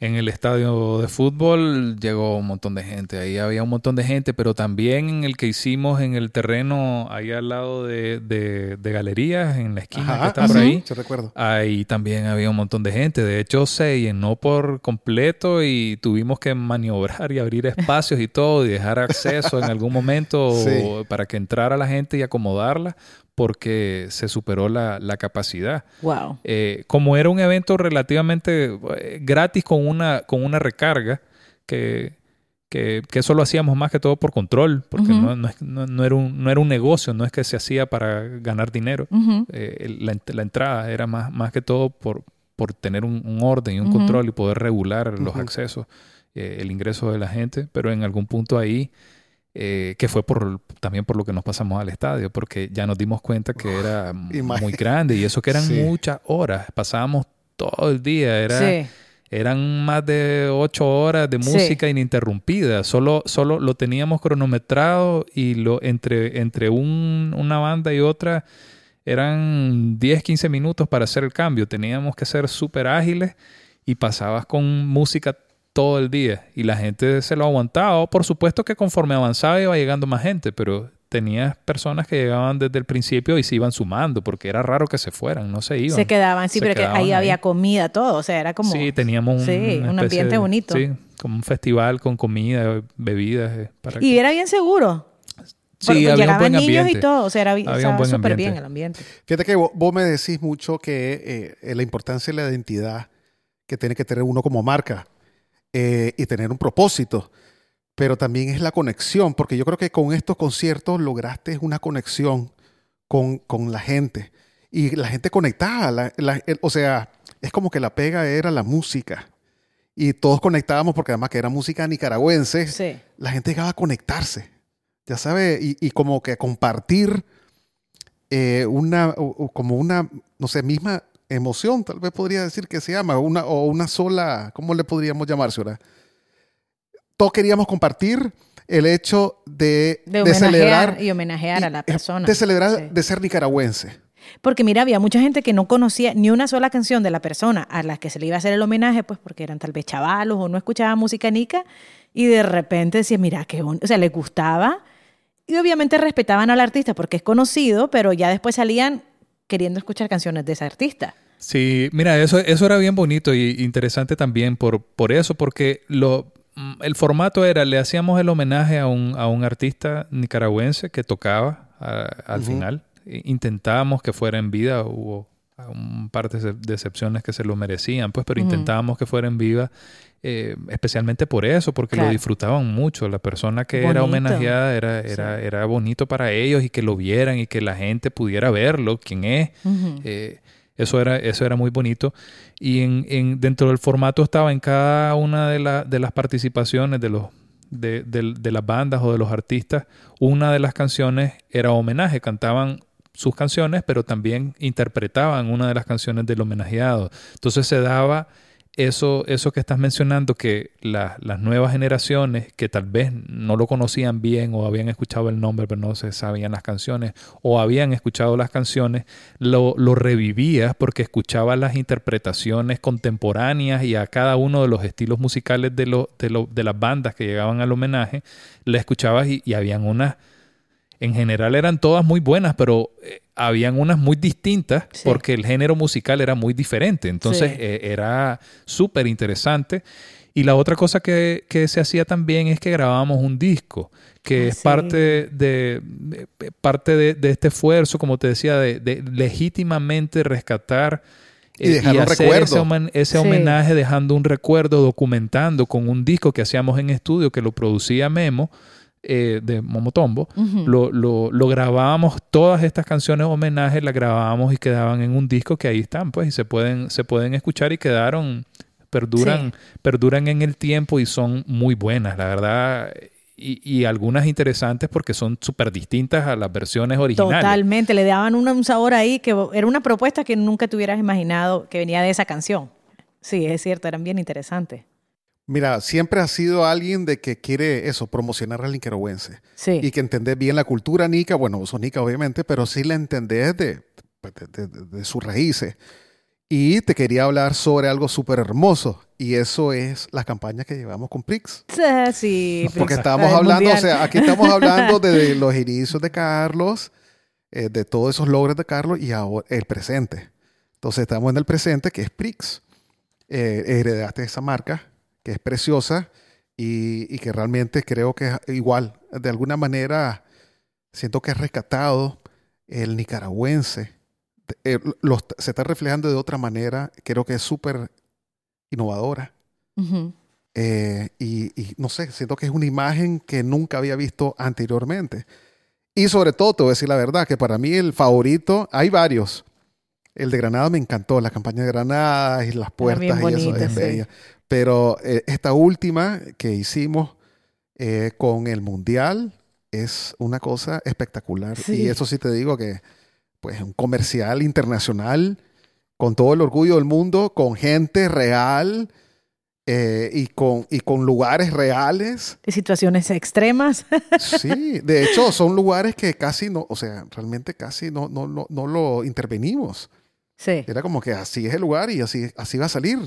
en el estadio de fútbol llegó un montón de gente, ahí había un montón de gente, pero también en el que hicimos en el terreno ahí al lado de, de- de galerías, en la esquina que está por ajá, ahí. Recuerdo. Ahí también había un montón de gente. De hecho, se llenó por completo y tuvimos que maniobrar y abrir espacios y todo y dejar acceso en algún momento Sí. para que entrara la gente y acomodarla porque se superó la, la capacidad. Wow. Eh, como era un evento relativamente eh, gratis con una, con una recarga, que, que, que eso lo hacíamos más que todo por control, porque no, no no- no era un, no era un negocio, no es que se hacía para ganar dinero. Eh, la, ent- la entrada era más, más que todo por, por tener un, un orden y un control y poder regular los accesos, eh, el ingreso de la gente, pero en algún punto ahí, eh, que fue por también por lo que nos pasamos al estadio, porque ya nos dimos cuenta que era muy grande y eso que eran Sí. muchas horas, pasábamos todo el día, era, Sí. eran más de ocho horas de Sí. música ininterrumpida. Solo, solo lo teníamos cronometrado y lo entre, entre un- una banda y otra eran 10, 15 minutos para hacer el cambio. Teníamos que ser súper ágiles y pasabas con música todo el día y la gente se lo aguantaba. Por supuesto que conforme avanzaba iba llegando más gente, pero tenías personas que llegaban desde el principio y se iban sumando porque era raro que se fueran, no se iban. Se quedaban, sí, Se pero que ahí, ahí. había comida, todo. O sea, era como. Sí, teníamos un, Sí, un ambiente de- bonito. Sí, como un festival con comida, bebidas. eh, Para Y que- era bien seguro. sí, había un llegaban buen niños ambiente. y todo. O sea, era, buen súper ambiente. bien el ambiente. Fíjate que vos, vos me decís mucho que eh, la importancia de la identidad que tiene que tener uno como marca eh, y tener un propósito, pero también es la conexión, porque yo creo que con estos conciertos lograste una conexión con, con la gente. Y la gente conectaba, la- la- el- o sea, es como que la pega era la música. Y todos conectábamos porque además que era música nicaragüense, Sí. la gente llegaba a conectarse, ya sabes, y, y como que a compartir eh, una, o- o como una, no sé, misma emoción, tal vez podría decir que se llama, una, o una sola, ¿cómo le podríamos llamar, Ciora? Todos queríamos compartir el hecho de, De celebrar, y homenajear a la y- persona. de celebrar, Sí. de ser nicaragüense. Porque mira, había mucha gente que no conocía ni una sola canción de la persona a la que se le iba a hacer el homenaje, pues porque eran tal vez chavalos o no escuchaban música nica, y de repente decía, mira, qué bonito, o sea, les gustaba Y obviamente respetaban al artista porque es conocido, pero ya después salían queriendo escuchar canciones de ese artista. Sí, mira, eso, eso era bien bonito y interesante también por, por eso, porque lo, mm, el formato era, le hacíamos el homenaje a un, a un artista nicaragüense que tocaba al final. Intentábamos que fuera en vida, hubo un par de, excepciones que se lo merecían, pues, pero intentábamos que fuera en viva, eh, especialmente por eso, porque lo disfrutaban mucho. La persona que era homenajeada era, era, era bonito para ellos y que lo vieran y que la gente pudiera verlo, quién es. Eso era, eso era muy bonito. Y en, en, dentro del formato estaba en cada una de, de las participaciones de, los, de, de, las bandas o de los artistas, una de las canciones era homenaje. Cantaban sus canciones, pero también interpretaban una de las canciones del homenajeado. Entonces se daba eso, eso que estás mencionando, que las nuevas generaciones que tal vez no lo conocían bien o habían escuchado el nombre pero no se sabían las canciones o habían escuchado las canciones, lo, lo revivías porque escuchabas las interpretaciones contemporáneas y a cada uno de los estilos musicales de, lo, de, de las bandas que llegaban al homenaje, la escuchabas y, y habían unas en general eran todas muy buenas, pero eh, habían unas muy distintas porque el género musical era muy diferente. Entonces eh, era súper interesante. Y la otra cosa que, se hacía también es que grabábamos un disco, que ah, es parte, de, parte de, este esfuerzo, como te decía, de, legítimamente rescatar y, eh, hacer ese, homenaje dejando un recuerdo, documentando con un disco que hacíamos en estudio que lo producía Memo eh, de Momotombo, lo, lo, grabábamos, todas estas canciones homenajes las grabábamos y quedaban en un disco que ahí están, pues, y se pueden, se pueden escuchar y quedaron, perduran, perduran en el tiempo y son muy buenas, la verdad. Y, y, algunas interesantes porque son súper distintas a las versiones originales. Totalmente, le daban un sabor ahí que era una propuesta que nunca te hubieras imaginado que venía de esa canción. Sí, es cierto, eran bien interesantes. Mira, siempre has sido alguien de que quiere eso, promocionar al nicaragüense. Sí. Y que entendés bien la cultura nica, bueno, vos sos nica obviamente, pero sí la entendés de, pues, de, sus raíces. Y te quería hablar sobre algo súper hermoso, y eso es la campaña que llevamos con Prix. Sí, Porque estamos hablando, o sea, aquí estamos hablando de los inicios de Carlos, eh, de todos esos logros de Carlos y ahora el presente. Entonces estamos en el presente, que es Prix. Eh, heredaste esa marca que es preciosa y, que realmente creo que es igual, de alguna manera, siento que es rescatado el nicaragüense. Eh, se está reflejando de otra manera, creo que es súper innovadora. Eh, y, no sé, siento que es una imagen que nunca había visto anteriormente. Y sobre todo, te voy a decir la verdad, que para mí el favorito, hay varios. El de Granada me encantó, la campaña de Granada y las puertas y eso es bella. Pero eh, esta última que hicimos eh, con el Mundial es una cosa espectacular. Y eso sí te digo que, pues, un comercial internacional con todo el orgullo del mundo, con gente real. Eh, y, con, y con lugares reales. De situaciones extremas. sí, de hecho son lugares que casi no, o sea, realmente casi no, no, no, no lo intervenimos. Sí. Era como que así es el lugar y así, así va a salir.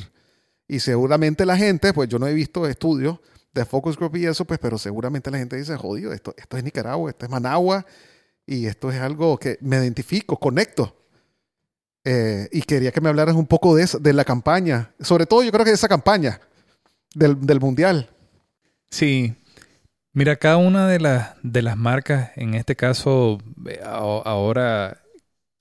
Y seguramente la gente, pues yo no he visto estudios de focus group y eso, pues, pero seguramente la gente dice, jodido, esto, esto es Nicaragua, esto es Managua, y esto es algo que me identifico, conecto. Eh, y quería que me hablaras un poco de, de la campaña, sobre todo yo creo que de esa campaña del, del Mundial. Sí, Mira, cada una de, las de las marcas, en este caso, eh, ahora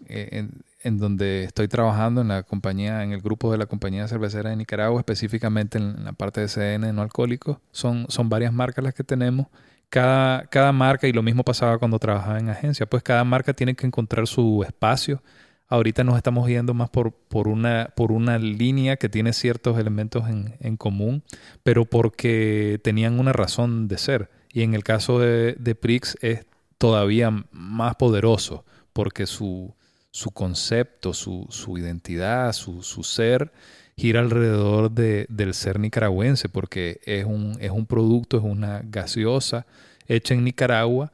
eh, en donde estoy trabajando en la compañía, en el grupo de la compañía cervecera de Nicaragua, específicamente en la parte de CN no alcohólicos. Son, son varias marcas las que tenemos. Cada, cada marca, y lo mismo pasaba cuando trabajaba en agencia, pues cada marca tiene que encontrar su espacio. Ahorita nos estamos yendo más por, por, una, por una línea que tiene ciertos elementos en, en común, pero porque tenían una razón de ser. Y en el caso de, de Prix es todavía más poderoso, porque su, su concepto, su, su identidad, su, su, ser, gira alrededor de, del ser nicaragüense, porque es un, es un producto, es una gaseosa hecha en Nicaragua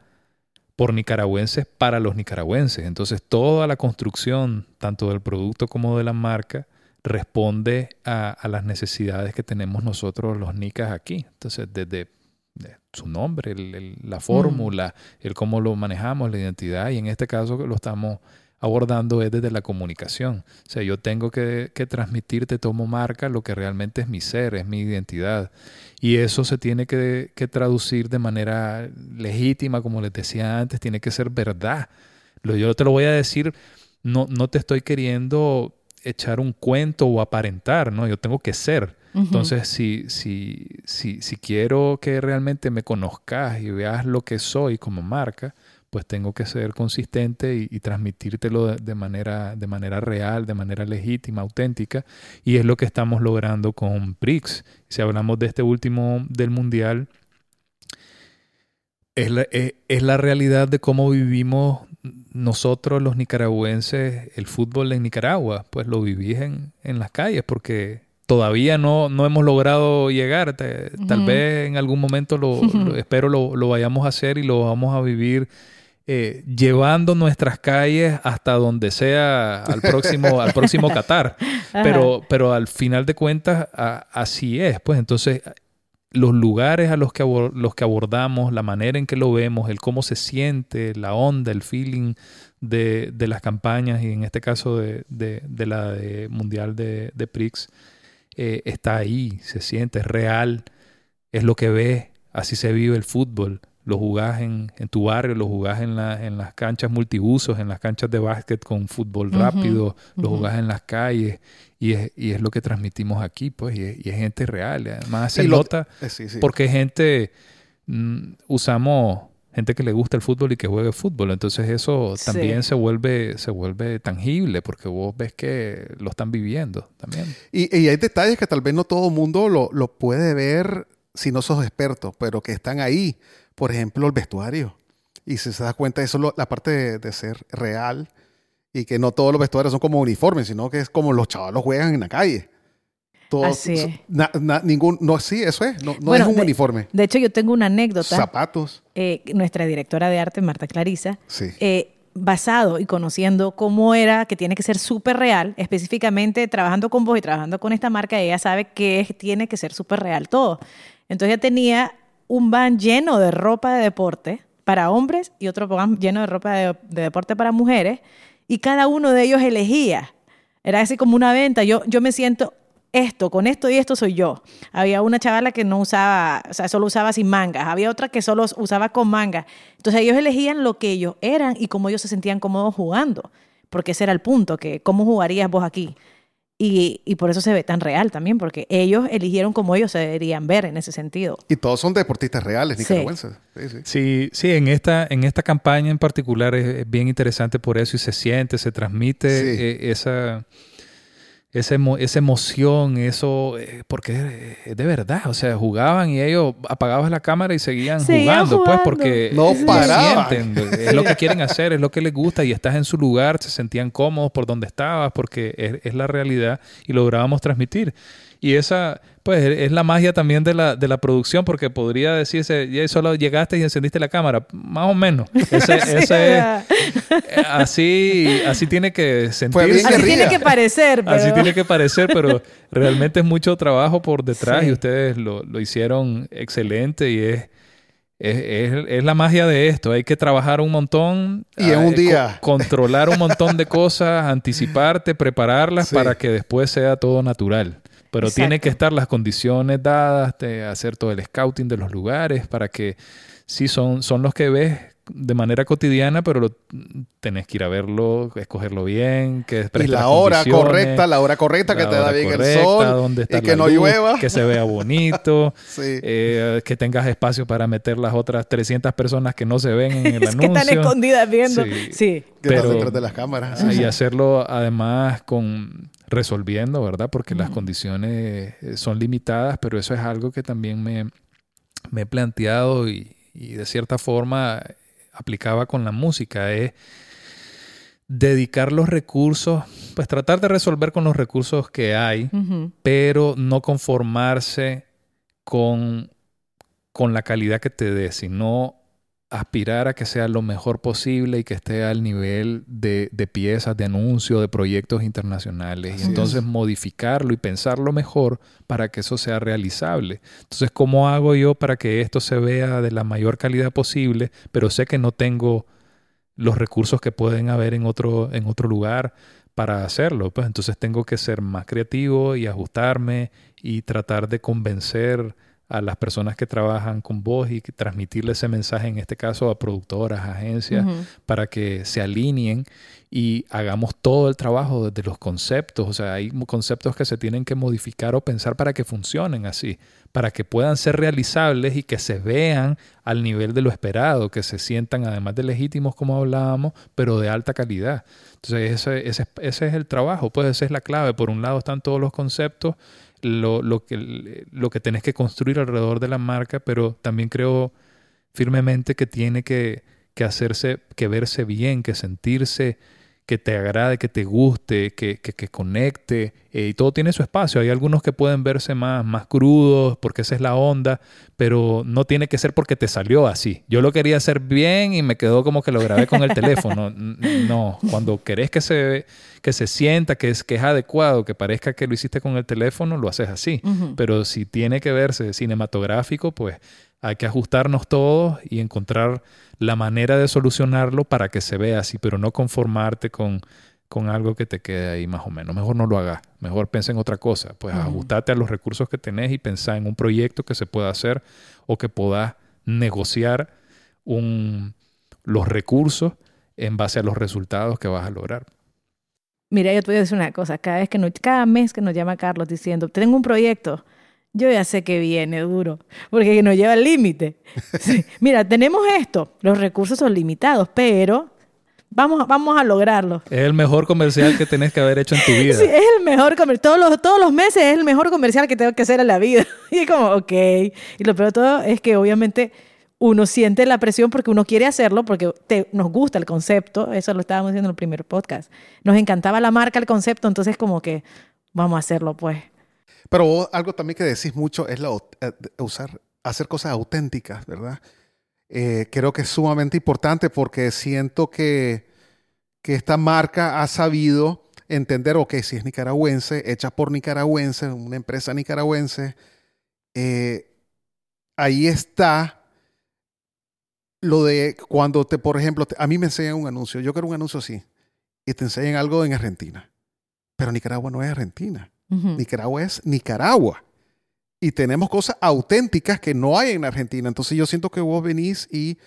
por nicaragüenses para los nicaragüenses. Entonces toda la construcción, tanto del producto como de la marca, responde a, a las necesidades que tenemos nosotros los nicas aquí. Entonces desde de su nombre, el- el- la fórmula, el cómo lo manejamos, la identidad, y en este caso lo estamos abordando es desde la comunicación. O sea, yo tengo que, que transmitirte como marca lo que realmente es mi ser, es mi identidad. Y eso se tiene que, que traducir de manera legítima, como les decía antes, tiene que ser verdad. Lo, yo te lo voy a decir, no, no te estoy queriendo echar un cuento o aparentar, ¿no? Yo tengo que ser. Entonces, si, si, si, si quiero que realmente me conozcas y veas lo que soy como marca, pues tengo que ser consistente y, y transmitírtelo de, de manera, de manera real, de manera legítima, auténtica. Y es lo que estamos logrando con BRICS. Si hablamos de este último del Mundial, es la, es- es la realidad de cómo vivimos nosotros los nicaragüenses el fútbol en Nicaragua. Pues lo vivís en, en las calles porque todavía no, no hemos logrado llegar. Tal vez en algún momento lo, lo- espero lo, lo vayamos a hacer y lo vamos a vivir eh, llevando nuestras calles hasta donde sea al próximo, al próximo Qatar. Pero, pero al final de cuentas a- así es. Pues entonces los lugares a los que, los que abordamos, la manera en que lo vemos, el cómo se siente, la onda, el feeling de, de las campañas y en este caso de, de- de la de Mundial de, de Prix, eh, está ahí, se siente, es real, es lo que ves, así se vive el fútbol. Lo jugás en, en tu barrio, lo jugás en, la- en las canchas multiusos, en las canchas de básquet con fútbol rápido, lo jugás en las calles y es, y es lo que transmitimos aquí, pues, y es, y es gente real. Además se lo- nota Eh, sí, sí. porque gente, mm, usamos gente que le gusta el fútbol y que juegue fútbol, entonces eso Sí. también se vuelve se vuelve tangible porque vos ves que lo están viviendo también. Y, y hay detalles que tal vez no todo el mundo lo, lo puede ver si no sos experto, pero que están ahí. Por ejemplo, el vestuario. Y si se da cuenta, eso es la parte de, de ser real y que no todos los vestuarios son como uniformes, sino que es como los chavalos juegan en la calle. Así es. na- na- ningún, no, sí, eso es. No, no Bueno, es un de- uniforme. De hecho, yo tengo una anécdota. Zapatos. eh, nuestra directora de arte, Marta Clarisa, Sí. eh, basado y conociendo cómo era que tiene que ser súper real, específicamente trabajando con vos y trabajando con esta marca, ella sabe que es- tiene que ser súper real todo. Entonces ella tenía un van lleno de ropa de deporte para hombres y otro van lleno de ropa de, de deporte para mujeres y cada uno de ellos elegía. Era así como una venta. Yo, yo me siento esto, con esto y esto soy yo. Había una chavala que no usaba, o sea, solo usaba sin mangas. Había otra que solo usaba con mangas. Entonces ellos elegían lo que ellos eran y cómo ellos se sentían cómodos jugando. Porque ese era el punto, que cómo jugarías vos aquí. Y, y por eso se ve tan real también, porque ellos eligieron cómo ellos se deberían ver en ese sentido. Y todos son deportistas reales, Sí. nicaragüenses. Sí, sí. Sí, sí, en esta en esta campaña en particular es, es bien interesante por eso y se siente, se transmite Sí. eh, esa esa, emo- esa emoción, eso, eh, porque es de verdad, o sea, jugaban y ellos apagaban la cámara y seguían, Seguían jugando, pues, porque No lo paraban. sienten, es lo que quieren hacer, es lo que les gusta y estás en su lugar, se sentían cómodos por donde estabas, porque es, es la realidad y lográbamos transmitir. Y esa, pues, es la magia también de la, de la producción, porque podría decirse, ya solo llegaste y encendiste la cámara, más o menos. Ese, Sí, ese es, eh, así, así tiene que sentirse. Así tiene que parecer, pero... Así tiene que parecer, pero realmente es mucho trabajo por detrás Sí. y ustedes lo, lo hicieron excelente y es, es, es- es la magia de esto. Hay que trabajar un montón. Y en un eh, día. co- controlar un montón de cosas, anticiparte, prepararlas Sí. para que después sea todo natural. Pero Exacto. tiene que estar las condiciones dadas, de hacer todo el scouting de los lugares para que sí son, son los que ves de manera cotidiana, pero lo- tenés que ir a verlo, escogerlo bien, que Y la hora correcta, la hora correcta que te da bien el correcta, sol dónde está y que la no luz, llueva. que se vea bonito, Sí. eh, que tengas espacio para meter las otras 300 personas que no se ven en el es que anuncio. están escondidas viendo. Sí. Sí. que estás pero- detrás de las cámaras. Ah, y hacerlo además con resolviendo, ¿verdad? Porque las condiciones eh, son limitadas, pero eso es algo que también me, me he planteado y, y de cierta forma aplicaba con la música, es dedicar los recursos, pues tratar de resolver con los recursos que hay, pero no conformarse con, con la calidad que te dé, sino aspirar a que sea lo mejor posible y que esté al nivel de, de piezas, de anuncios, de proyectos internacionales. Así y entonces es. modificarlo y pensarlo mejor para que eso sea realizable. Entonces, ¿cómo hago yo para que esto se vea de la mayor calidad posible, pero sé que no tengo los recursos que pueden haber en otro, en otro lugar para hacerlo? Pues entonces tengo que ser más creativo y ajustarme y tratar de convencer a las personas que trabajan con vos y transmitirle ese mensaje, en este caso a productoras, agencias, para que se alineen y hagamos todo el trabajo desde los conceptos. O sea, hay conceptos que se tienen que modificar o pensar para que funcionen así, para que puedan ser realizables y que se vean al nivel de lo esperado, que se sientan además de legítimos como hablábamos, pero de alta calidad. Entonces ese, ese, ese es el trabajo, pues esa es la clave. Por un lado están todos los conceptos, lo, lo, que, lo que tenés que construir alrededor de la marca, pero también creo firmemente que tiene que, que hacerse, que verse bien, que sentirse, que te agrade, que te guste, que, que, que conecte, eh, y todo tiene su espacio. Hay algunos que pueden verse más, más crudos, porque esa es la onda, pero no tiene que ser porque te salió así. Yo lo quería hacer bien y me quedó como que lo grabé con el teléfono. No, cuando querés que se, que se sienta, que es, que es adecuado, que parezca que lo hiciste con el teléfono, lo haces así. Pero si tiene que verse cinematográfico, pues hay que ajustarnos todos y encontrar la manera de solucionarlo para que se vea así, pero no conformarte con, con algo que te quede ahí más o menos. Mejor no lo hagas, mejor piensa en otra cosa. Pues Ujú. ajustate a los recursos que tenés y pensá en un proyecto que se pueda hacer o que puedas negociar un, los recursos en base a los resultados que vas a lograr. Mira, yo te voy a decir una cosa. Cada vez que nos, cada mes que nos llama Carlos diciendo, tengo un proyecto, yo ya sé que viene duro, porque nos lleva al límite. Sí. Mira, tenemos esto, los recursos son limitados, pero vamos, vamos a lograrlo. Es el mejor comercial que tenés que haber hecho en tu vida. Sí, es el mejor comercial. Todos los, todos los meses es el mejor comercial que tengo que hacer en la vida. Y es como, ok. Y lo peor de todo es que obviamente uno siente la presión porque uno quiere hacerlo, porque te- nos gusta el concepto. Eso lo estábamos diciendo en el primer podcast. Nos encantaba la marca, el concepto. Entonces, como que vamos a hacerlo, pues. Pero algo también que decís mucho es eh, usar, hacer cosas auténticas, ¿verdad? Eh, creo que es sumamente importante porque siento que, que esta marca ha sabido entender, ok, si es nicaragüense, hecha por nicaragüense, una empresa nicaragüense, eh, ahí está lo de cuando te, por ejemplo, a mí me enseñan un anuncio, yo quiero un anuncio así, y te enseñan algo en Argentina, pero Nicaragua no es Argentina. Ujú. Nicaragua es Nicaragua. Y tenemos cosas auténticas que no hay en Argentina. Entonces yo siento que vos venís y,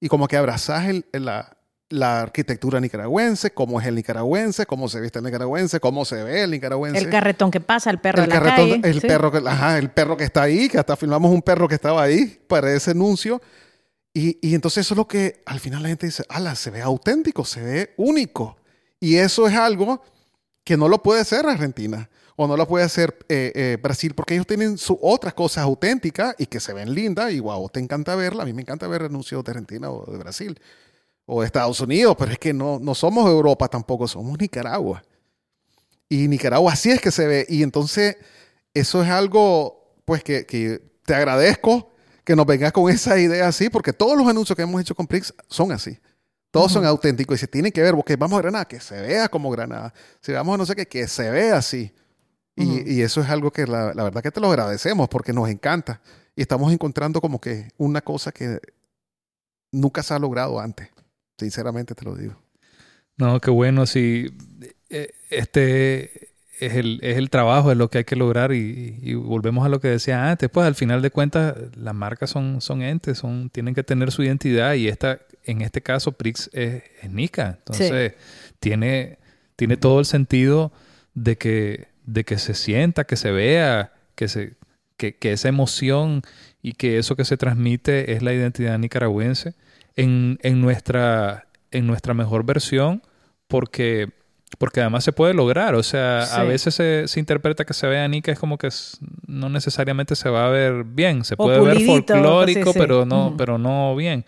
y como que abrazás el- la, la arquitectura nicaragüense, cómo es el nicaragüense, cómo se viste el nicaragüense, cómo se ve el nicaragüense. El carretón que pasa, el perro El de la carretón, calle. el ¿sí? perro que, ajá, el perro que está ahí, que hasta filmamos un perro que estaba ahí para ese anuncio. Y, y entonces eso es lo que al final la gente dice, ala, se ve auténtico, se ve único. Y eso es algo que no lo puede hacer Argentina o no lo puede hacer eh, eh, Brasil porque ellos tienen sus otras cosas auténticas y que se ven lindas y wow, te encanta verla. A mí me encanta ver anuncios de Argentina o de Brasil o de Estados Unidos, pero es que no, no somos Europa tampoco, somos Nicaragua. Y Nicaragua así es que se ve. Y entonces eso es algo pues que, que te agradezco que nos vengas con esa idea así, porque todos los anuncios que hemos hecho con Prix son así. Todos son auténticos y se tienen que ver, porque vamos a Granada, que se vea como Granada. Si vamos a no sé qué, que se vea así. Y, eso es algo que la, la verdad que te lo agradecemos porque nos encanta. Y estamos encontrando como que una cosa que nunca se ha logrado antes. Sinceramente te lo digo. No, qué bueno, sí. eh, Este es el, es el trabajo, es lo que hay que lograr y, y volvemos a lo que decía antes, pues al final de cuentas las marcas son, son entes, son, tienen que tener su identidad y esta, en este caso Prix es, es Nica, entonces tiene, tiene todo el sentido de que, de que se sienta, que se vea, que, se, que, que esa emoción y que eso que se transmite es la identidad nicaragüense en, en, nuestra, en nuestra mejor versión porque, porque además se puede lograr. O sea, a veces se, se interpreta que se vea Nica es como que no necesariamente se va a ver bien. Se O puede ver folclórico, sí, sí. pero no, pero no bien.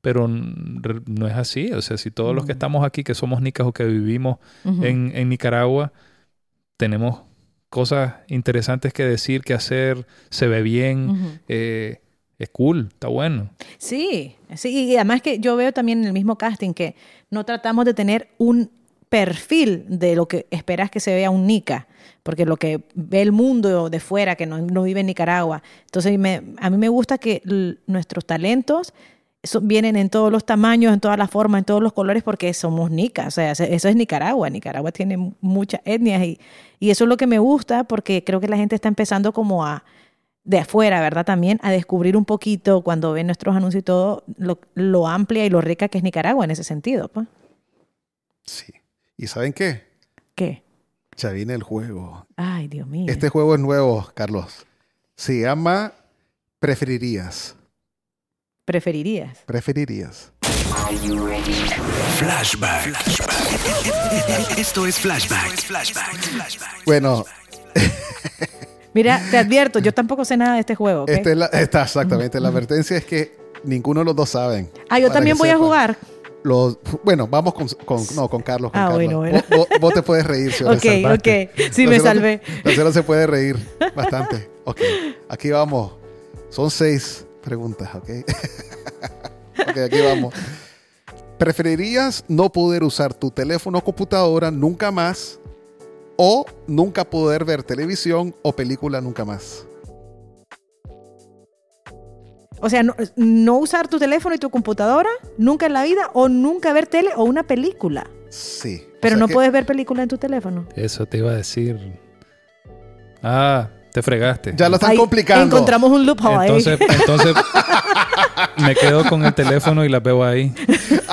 Pero no es así. O sea, si todos los que Ujú. estamos aquí, que somos nicas o que vivimos en, en Nicaragua, tenemos cosas interesantes que decir, que hacer, se ve bien, eh, Es cool, está bueno. Sí, sí, y además que yo veo también en el mismo casting que no tratamos de tener un perfil de lo que esperas que se vea un Nica, porque lo que ve el mundo de fuera, que no, no vive en Nicaragua. Entonces, me- a mí me gusta que nuestros talentos vienen en todos los tamaños, en todas las formas, en todos los colores, porque somos Nica. O sea, se- eso es Nicaragua. Nicaragua tiene muchas etnias y, y eso es lo que me gusta, porque creo que la gente está empezando como a de afuera, ¿verdad? También a descubrir un poquito cuando ven nuestros anuncios y todo, lo, lo amplia y lo rica que es Nicaragua en ese sentido. pues. Sí. ¿Y saben qué? ¿Qué? Ya viene el juego. Ay, Dios mío. Este juego es nuevo, Carlos. Se llama Preferirías. ¿Preferirías? Preferirías. Flashback. Esto es Flashback. Bueno, Mira, te advierto, yo tampoco sé nada de este juego. ¿ok? esta es la, esta exactamente. La advertencia es que ninguno de los dos saben. ah, yo también voy a jugar. Los, bueno, vamos con, con- no, con Carlos. Con Ah, Carlos. bueno, bueno. Vos, vos- vos te puedes reír. Si Ok, salvaste. ok. Sí, La me salvé. La cero se puede reír bastante. Ok, aquí vamos. Son seis preguntas, ok. ok, aquí vamos. ¿Preferirías no poder usar tu teléfono o computadora nunca más o nunca poder ver televisión o película nunca más? O sea, no, no usar tu teléfono y tu computadora nunca en la vida o nunca ver tele o una película. Sí. o Pero sea no que- puedes ver película en tu teléfono. Eso te iba a decir. Ah, te fregaste. Ya lo están Ahí complicando. Encontramos un loophole. Entonces, entonces me quedo con el teléfono y la veo ahí.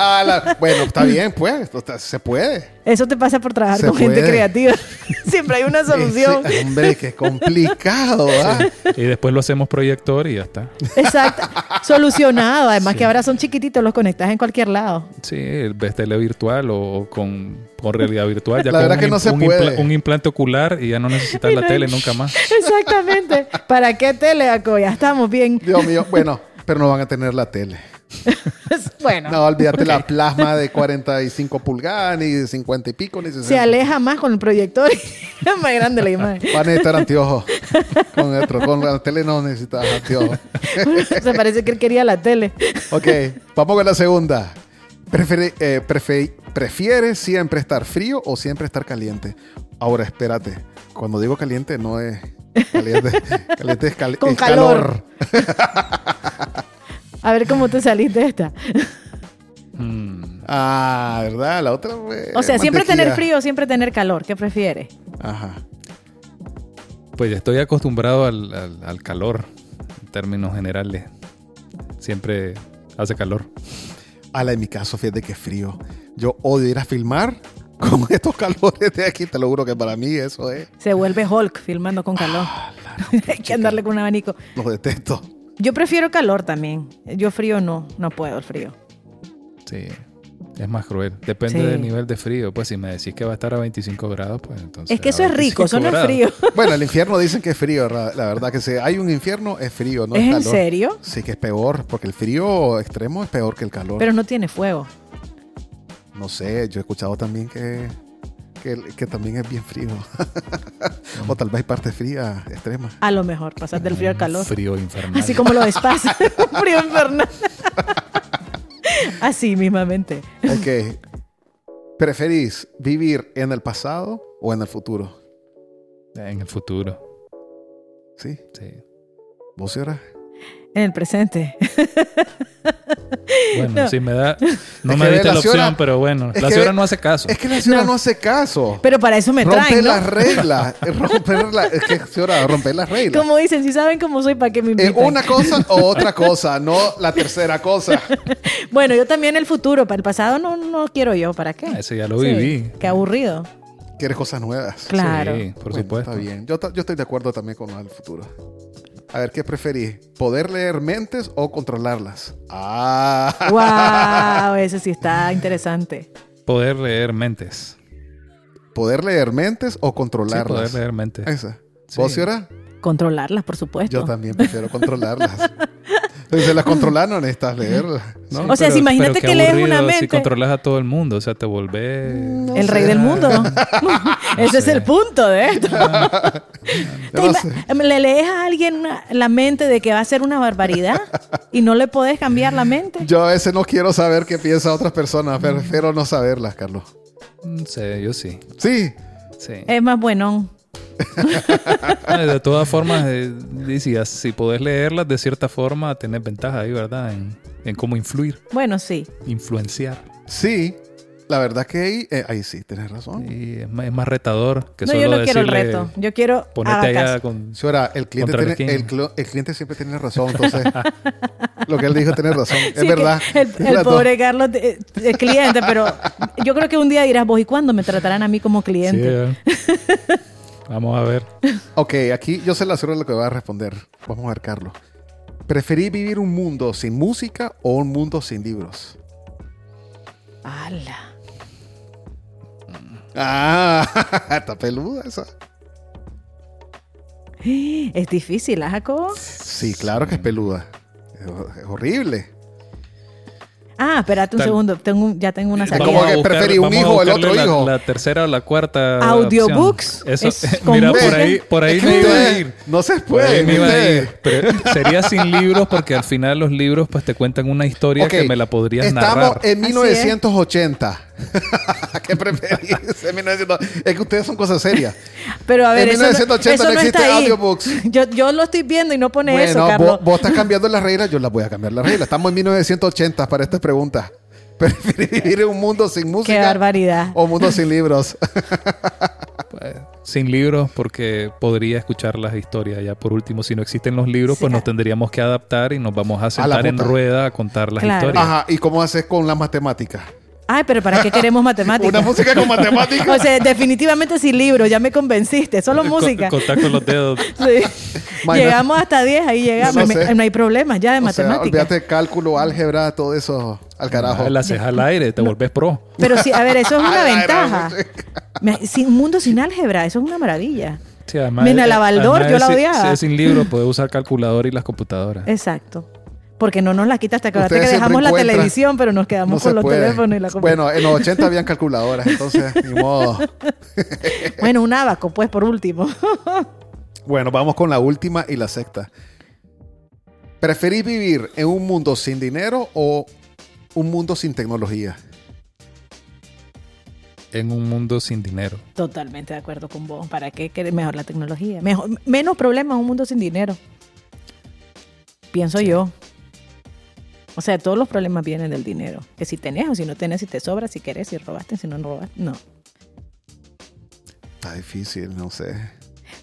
La- bueno, está bien, pues. se puede. Eso te pasa por trabajar Se con gente creativa. Siempre hay una solución. Sí, hombre, qué complicado, ¿ah? Y después lo hacemos proyector y ya está. Exacto. Solucionado. Además que ahora son chiquititos, los conectas en cualquier lado. Sí, ves tele virtual o con, con realidad virtual. Ya La con verdad un, que no se un puede. un implante ocular y ya no necesitas Y la no tele nunca más. Exactamente. ¿Para qué tele, Aco? Ya estamos bien. Dios mío, bueno, pero no van a tener la tele. Bueno. No, olvídate la plasma de 45 pulgadas, ni de 50 y pico, ni 60. Se aleja más con el proyector. es más grande la imagen. Van a necesitar anteojos. Con, con la tele no necesitas anteojos. Se parece que él quería la tele. Ok, vamos con la segunda. Prefere- eh, prefe- ¿Prefieres siempre estar frío o siempre estar caliente? Ahora, espérate. Cuando digo caliente, no es caliente. Caliente es, cal- Con es calor. A ver cómo te saliste de esta. Mm, Ah, ¿verdad? La otra fue O sea, siempre tener frío siempre tener calor. ¿Qué prefieres? Ajá. pues estoy acostumbrado al, al- al calor, en términos generales. Siempre hace calor. Ala, en mi caso, fíjate que frío. Yo odio ir a filmar con estos calores de aquí. Te lo juro que para mí eso es. Se vuelve Hulk filmando con calor. Hay que andarle con un abanico. Los detesto. Yo prefiero calor también. Yo frío no. No puedo el frío. Sí, es más cruel. Depende Sí. del nivel de frío. Pues si me decís que va a estar a 25 grados, pues entonces. Es que eso es rico. 25 Eso no es frío. Bueno, el infierno dicen que es frío. La verdad que si hay un infierno, es frío, no es, ¿Es en calor. serio? Sí, que es peor, porque el frío extremo es peor que el calor. Pero no tiene fuego. No sé, yo he escuchado también que, que, que también es bien frío. o tal vez hay parte fría extrema. A lo mejor, pasar del frío al calor. Frío infernal. Así como lo despacio. frío infernal. Así mismamente. Ok. ¿Preferís vivir en el pasado o en el futuro? En el futuro. ¿Sí? Sí. ¿Vos ahora? En el presente. Bueno, No. si me da. No Es me diste la la opción, pero bueno. La que- señora no hace caso. Es que la señora No. no, hace caso. Pero para eso me rompe traen, ¿no? las reglas. Es romper la- es que señora, romper las reglas. Como dicen, si saben cómo soy, ¿para qué me Es invitan? una cosa o otra cosa, no la tercera cosa. Bueno, yo también el futuro. Para el pasado no, no quiero yo. ¿Para qué? Ah, ese ya lo Sí, viví. Qué aburrido. Quieres cosas nuevas. Claro. Sí, por Bueno, supuesto. Está bien. Yo, yo estoy de acuerdo también con el futuro. A ver, ¿qué preferís? ¿Poder leer mentes o controlarlas? Ah, wow, eso sí está interesante. Poder leer mentes. ¿poder leer mentes o Sí, controlarlas? poder leer mentes. Esa. Sí. ¿Vos, Ciora? Controlarlas, por supuesto. Yo también prefiero controlarlas. Entonces, se las controlar no necesitas leerlas, ¿no? O sea, si imagínate qué que lees una Si mente. controlas a todo el mundo, o sea, te volvés... el rey del mundo. Ese es el punto de esto. Yo no sé. ¿Le lees a alguien una- la mente de que va a ser una barbaridad y no le puedes cambiar la mente? Yo a veces no quiero saber qué piensan otras personas, prefiero no saberlas, Carlos. No sé, yo sí. Sí, Sí. Es más bueno. De todas formas, eh, decías, si podés leerlas de cierta forma, tenés ventaja ahí, ¿verdad? En, en cómo influir, Bueno, sí. influenciar. sí. La verdad que ahí, eh, ahí sí, tienes razón. Y es más, es más retador que No, solo yo no quiero el reto. Yo quiero Ponete haga allá con... Señora, el cliente, ¿Contra tiene, el, el cliente siempre tiene razón, entonces lo que él dijo tiene razón. Sí, es verdad. El, Es pobre Carlos, eh, el cliente, pero yo creo que un día dirás vos, ¿y cuándo me tratarán a mí como Sí, cliente? eh. Vamos a ver. Ok, aquí yo sé la seguro lo que va a responder. Vamos a ver, Carlos. ¿Preferís vivir un mundo sin música o un mundo sin libros? ¡Hala! Ah, está peluda esa. Es difícil, ¿ah, Jacobo? Sí, claro que es peluda. Es horrible. Ah, espérate un Tal- segundo. Tengo, un- ya tengo una salida. como que preferí un hijo o el otro la, hijo. La tercera o la cuarta. Audiobooks opción. Eso, es con mira, por ahí, por ahí me iba a ir. No se puede. me iba a ir. Pero sería sin libros porque al final los libros pues te cuentan una historia Ok, que me la podrías Estamos narrar. en Así 1980. ¿Qué preferís? En 1900 Es que ustedes son cosas serias. Pero a ver, En eso, no- 1980 eso no no existe ahí. audiobooks. Yo, yo lo estoy viendo y no pone bueno, eso, Carlos. vos, vos estás cambiando las reglas, yo las voy a cambiar las reglas. Estamos en 1980 para esta pregunta. ¿Preferís vivir en un mundo sin música? Qué barbaridad. O un mundo sin libros. Pues, sin libros porque podría escuchar las historias. Ya por último, si no existen los libros, pues nos tendríamos que adaptar y nos vamos a sentar en puta. rueda a contar las Claro. historias. Ajá. ¿Y cómo haces con las matemáticas? Ay, pero ¿para qué queremos matemáticas? Una música con matemáticas. O sea, definitivamente sin libros, ya me convenciste. Solo música. Con- Contar con los dedos. Sí. Llegamos hasta 10, ahí llegamos. No sé. No, hay problemas ya de O sea, matemáticas. olvídate de cálculo, álgebra, todo eso al carajo. La ceja al aire, te volvés pro. Pero sí, a ver, eso es una ventaja. sin, un mundo sin álgebra, eso es una maravilla. Sí, además, Mira, la Baldor, además yo la odiaba. Si es sin libros, puedes usar calculador y las computadoras. Exacto. Porque no nos la quita hasta que dejamos la televisión, pero nos No quedamos con los puede. teléfonos y la computadora. Bueno, en los 80 habían calculadoras, entonces, ni modo. Bueno, un abaco, pues, por último. Bueno, vamos con la última y la sexta. ¿Preferís vivir en un mundo sin dinero o un mundo sin tecnología? En un mundo sin dinero. Totalmente de acuerdo con vos. ¿Para qué querer mejor la tecnología? Mejor, menos problemas en un mundo sin dinero. Pienso yo. O sea, todos los problemas vienen del dinero. Que si tenés o si no tenés, si te sobra, si querés, si robaste, si no robaste. No. Está difícil, no sé.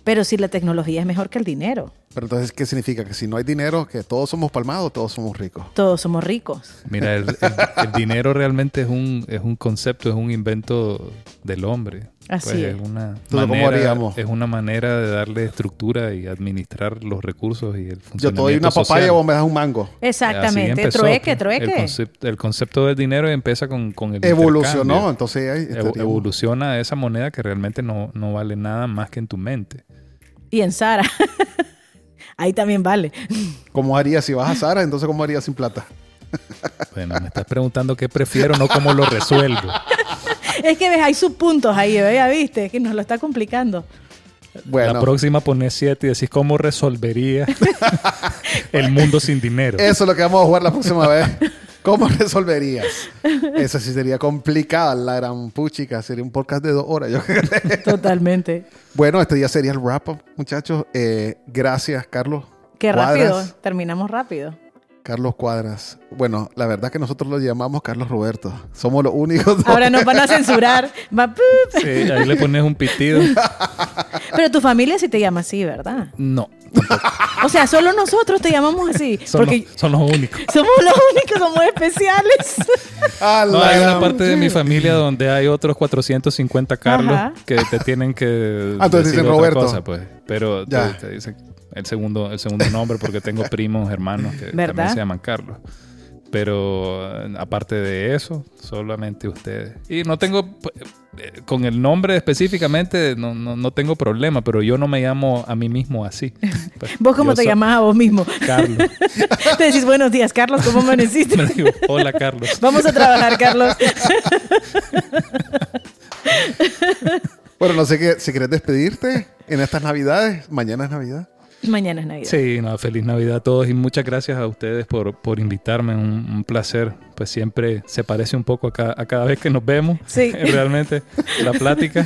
Pero si la tecnología es mejor que el dinero. Pero entonces, ¿qué significa? Que si no hay dinero, que todos somos palmados, todos somos ricos. Todos somos ricos. Mira, el, el- el dinero realmente es un, es un concepto, es un invento del hombre. Así Pues es. es una ¿cómo manera, haríamos? es una manera de darle estructura y administrar los recursos y el funcionamiento Yo te doy una papaya social. o me das un mango. Exactamente. empezó, trueque, pues. El, trueque. concepto, el concepto del dinero empieza con, con el Evolucionó, entonces ahí Evo- estaríamos. evoluciona esa moneda que realmente no, no vale nada más que en tu mente. Y en Sara. Ahí también vale. ¿Cómo harías si vas a Sara? Entonces, ¿cómo harías sin plata? Bueno, me estás preguntando qué prefiero, no cómo lo resuelvo. Es que ves, hay subpuntos ahí, ya viste, que nos lo está complicando. Bueno, La próxima pones siete y decís cómo resolvería el mundo sin dinero. eso es lo que vamos a jugar la próxima vez. ¿Cómo resolverías? Eso sí sería complicada, la gran puchica. Sería un podcast de dos horas. yo creo. Totalmente. bueno, este día sería el wrap-up, muchachos. Eh, gracias, Carlos. Qué Cuadras. rápido, terminamos rápido. Carlos Cuadras. Bueno, la verdad que nosotros lo llamamos Carlos Roberto. Somos los únicos. dos. Ahora nos van a censurar. Va. Sí, ahí le pones un pitido. Pero tu familia sí te llama así, ¿verdad? No, O sea, solo nosotros te llamamos así. son, porque los, son los únicos. somos los únicos, somos especiales. No, hay una parte de mi familia donde hay otros 450 Carlos Ajá. que te tienen que Ah, entonces decir dicen otra Roberto. cosa, pues. Pero te, Ya. te dicen el segundo, el segundo nombre porque tengo primos, hermanos que ¿Verdad? también se llaman Carlos. Pero eh, aparte de eso, solamente ustedes. Y no tengo, eh, con el nombre específicamente, no, no, no tengo problema, pero yo no me llamo a mí mismo así. Pues, ¿Vos cómo yo te llamás a vos mismo? Carlos. te decís, buenos días, Carlos, ¿cómo amaneciste? Me digo, hola Carlos. Vamos a trabajar, Carlos. Bueno, no sé qué, si quieres despedirte en estas navidades. Mañana es Navidad. Mañana es Navidad. Sí, no, feliz Navidad a todos y muchas gracias a ustedes por, por invitarme. Un, un placer. Pues siempre se parece un poco a, ca- a cada vez que nos vemos. Sí. Realmente la plática.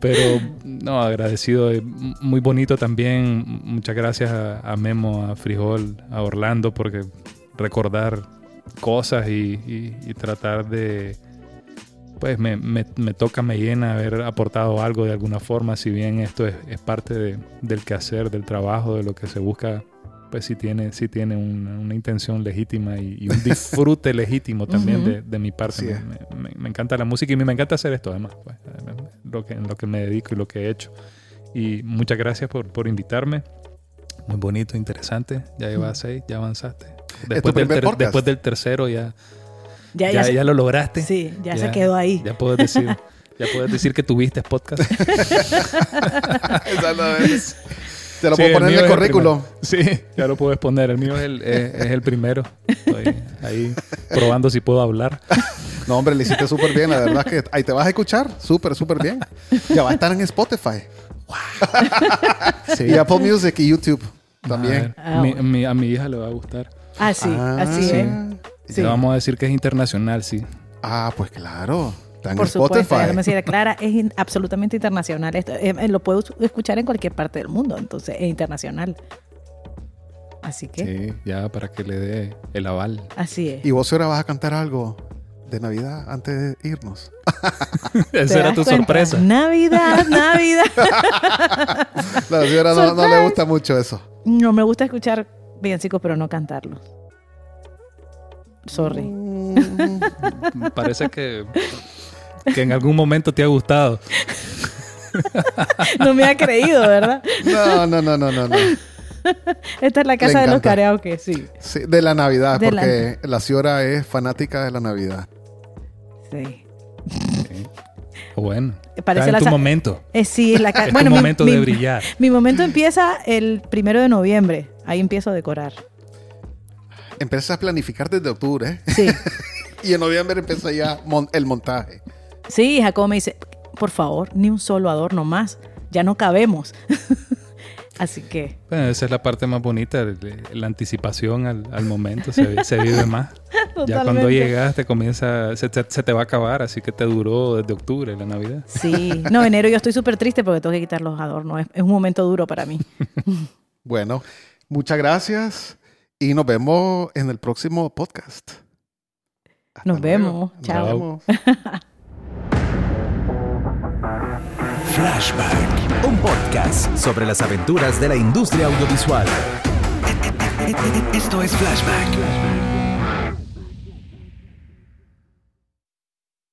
Pero no, agradecido. eh, Muy bonito también. Muchas gracias a, a Memo, a Frijol, a Orlando, porque recordar cosas y, y- y tratar de. Pues me, me, me toca, me llena haber aportado algo de alguna forma, si bien esto es, es parte de- del quehacer, del trabajo, de lo que se busca, pues sí tiene, sí tiene una, una intención legítima y, y un disfrute legítimo también Ujú. de, de mi parte. Así Me, me- encanta la música y me encanta hacer esto además, pues, lo que, en lo que me dedico y lo que he hecho. Y muchas gracias por, por invitarme. Muy bonito, interesante. Ya llevas seis, ya avanzaste. Después, del, ter- después del tercero ya, Ya, ya, ya, ya lo lograste. Sí, ya, se quedó ahí. Ya puedes decir, ya puedes decir que tuviste podcast. Exactamente. Te lo Sí, puedo poner en el currículum. sí, ya lo puedes poner. El mío es el, es, es el primero. Estoy ahí probando si puedo hablar. No, hombre, le hiciste súper bien. La verdad es que ahí te vas a escuchar súper, súper bien. Ya va a estar en Spotify. Sí. Y Apple Music y YouTube también. A, ver, Ah, mi- bueno. mi- a mi hija le va a gustar. Ah, sí, Ah, así sí. es. Sí. Le vamos a decir que es internacional, sí. Ah, pues claro. Está en Por Spotify. supuesto, Clara, es in- absolutamente internacional. Esto, eh, eh, lo puedo escuchar en cualquier parte del mundo, entonces es internacional. Así que, Sí, ya para que le dé el aval. así es. ¿Y vos ahora vas a cantar algo de Navidad antes de irnos? ¿Te Esa era tu cuenta? sorpresa. Navidad, Navidad. La señora no, no le gusta mucho eso. No me gusta escuchar villancicos, pero no cantarlos. Sorry. Mm, Parece que, que en algún momento te ha gustado. No me ha creído, ¿verdad? No, no, no, no, no. no. Esta es la casa de los karaoke, sí. Sí, de la Navidad, De la- porque la señora es fanática de la Navidad. Sí. Bueno, Parece está en la tu momento. Eh, sí, la Es bueno, tu mi- momento mi, de brillar. Mi momento empieza el primero de noviembre. Ahí empiezo a decorar. Empiezas a planificar desde octubre ¿eh? Sí. y en noviembre empieza ya mon- el montaje. Sí, Jacobo me dice, por favor, ni un solo adorno más. Ya no cabemos. Así que, Bueno, esa es la parte más bonita, la anticipación al, al momento, se, se vive más. Ya cuando Totalmente. llegas te comienza, se, se- se te va a acabar, así que te duró desde octubre la Navidad. sí. No, enero yo estoy súper triste porque tengo que quitar los adornos. Es, es un momento duro para mí. Bueno, muchas gracias y nos vemos en el próximo podcast. Hasta Nos luego. vemos. Nos Chao. vemos. Flashback, un podcast sobre las aventuras de la industria audiovisual. Esto es Flashback.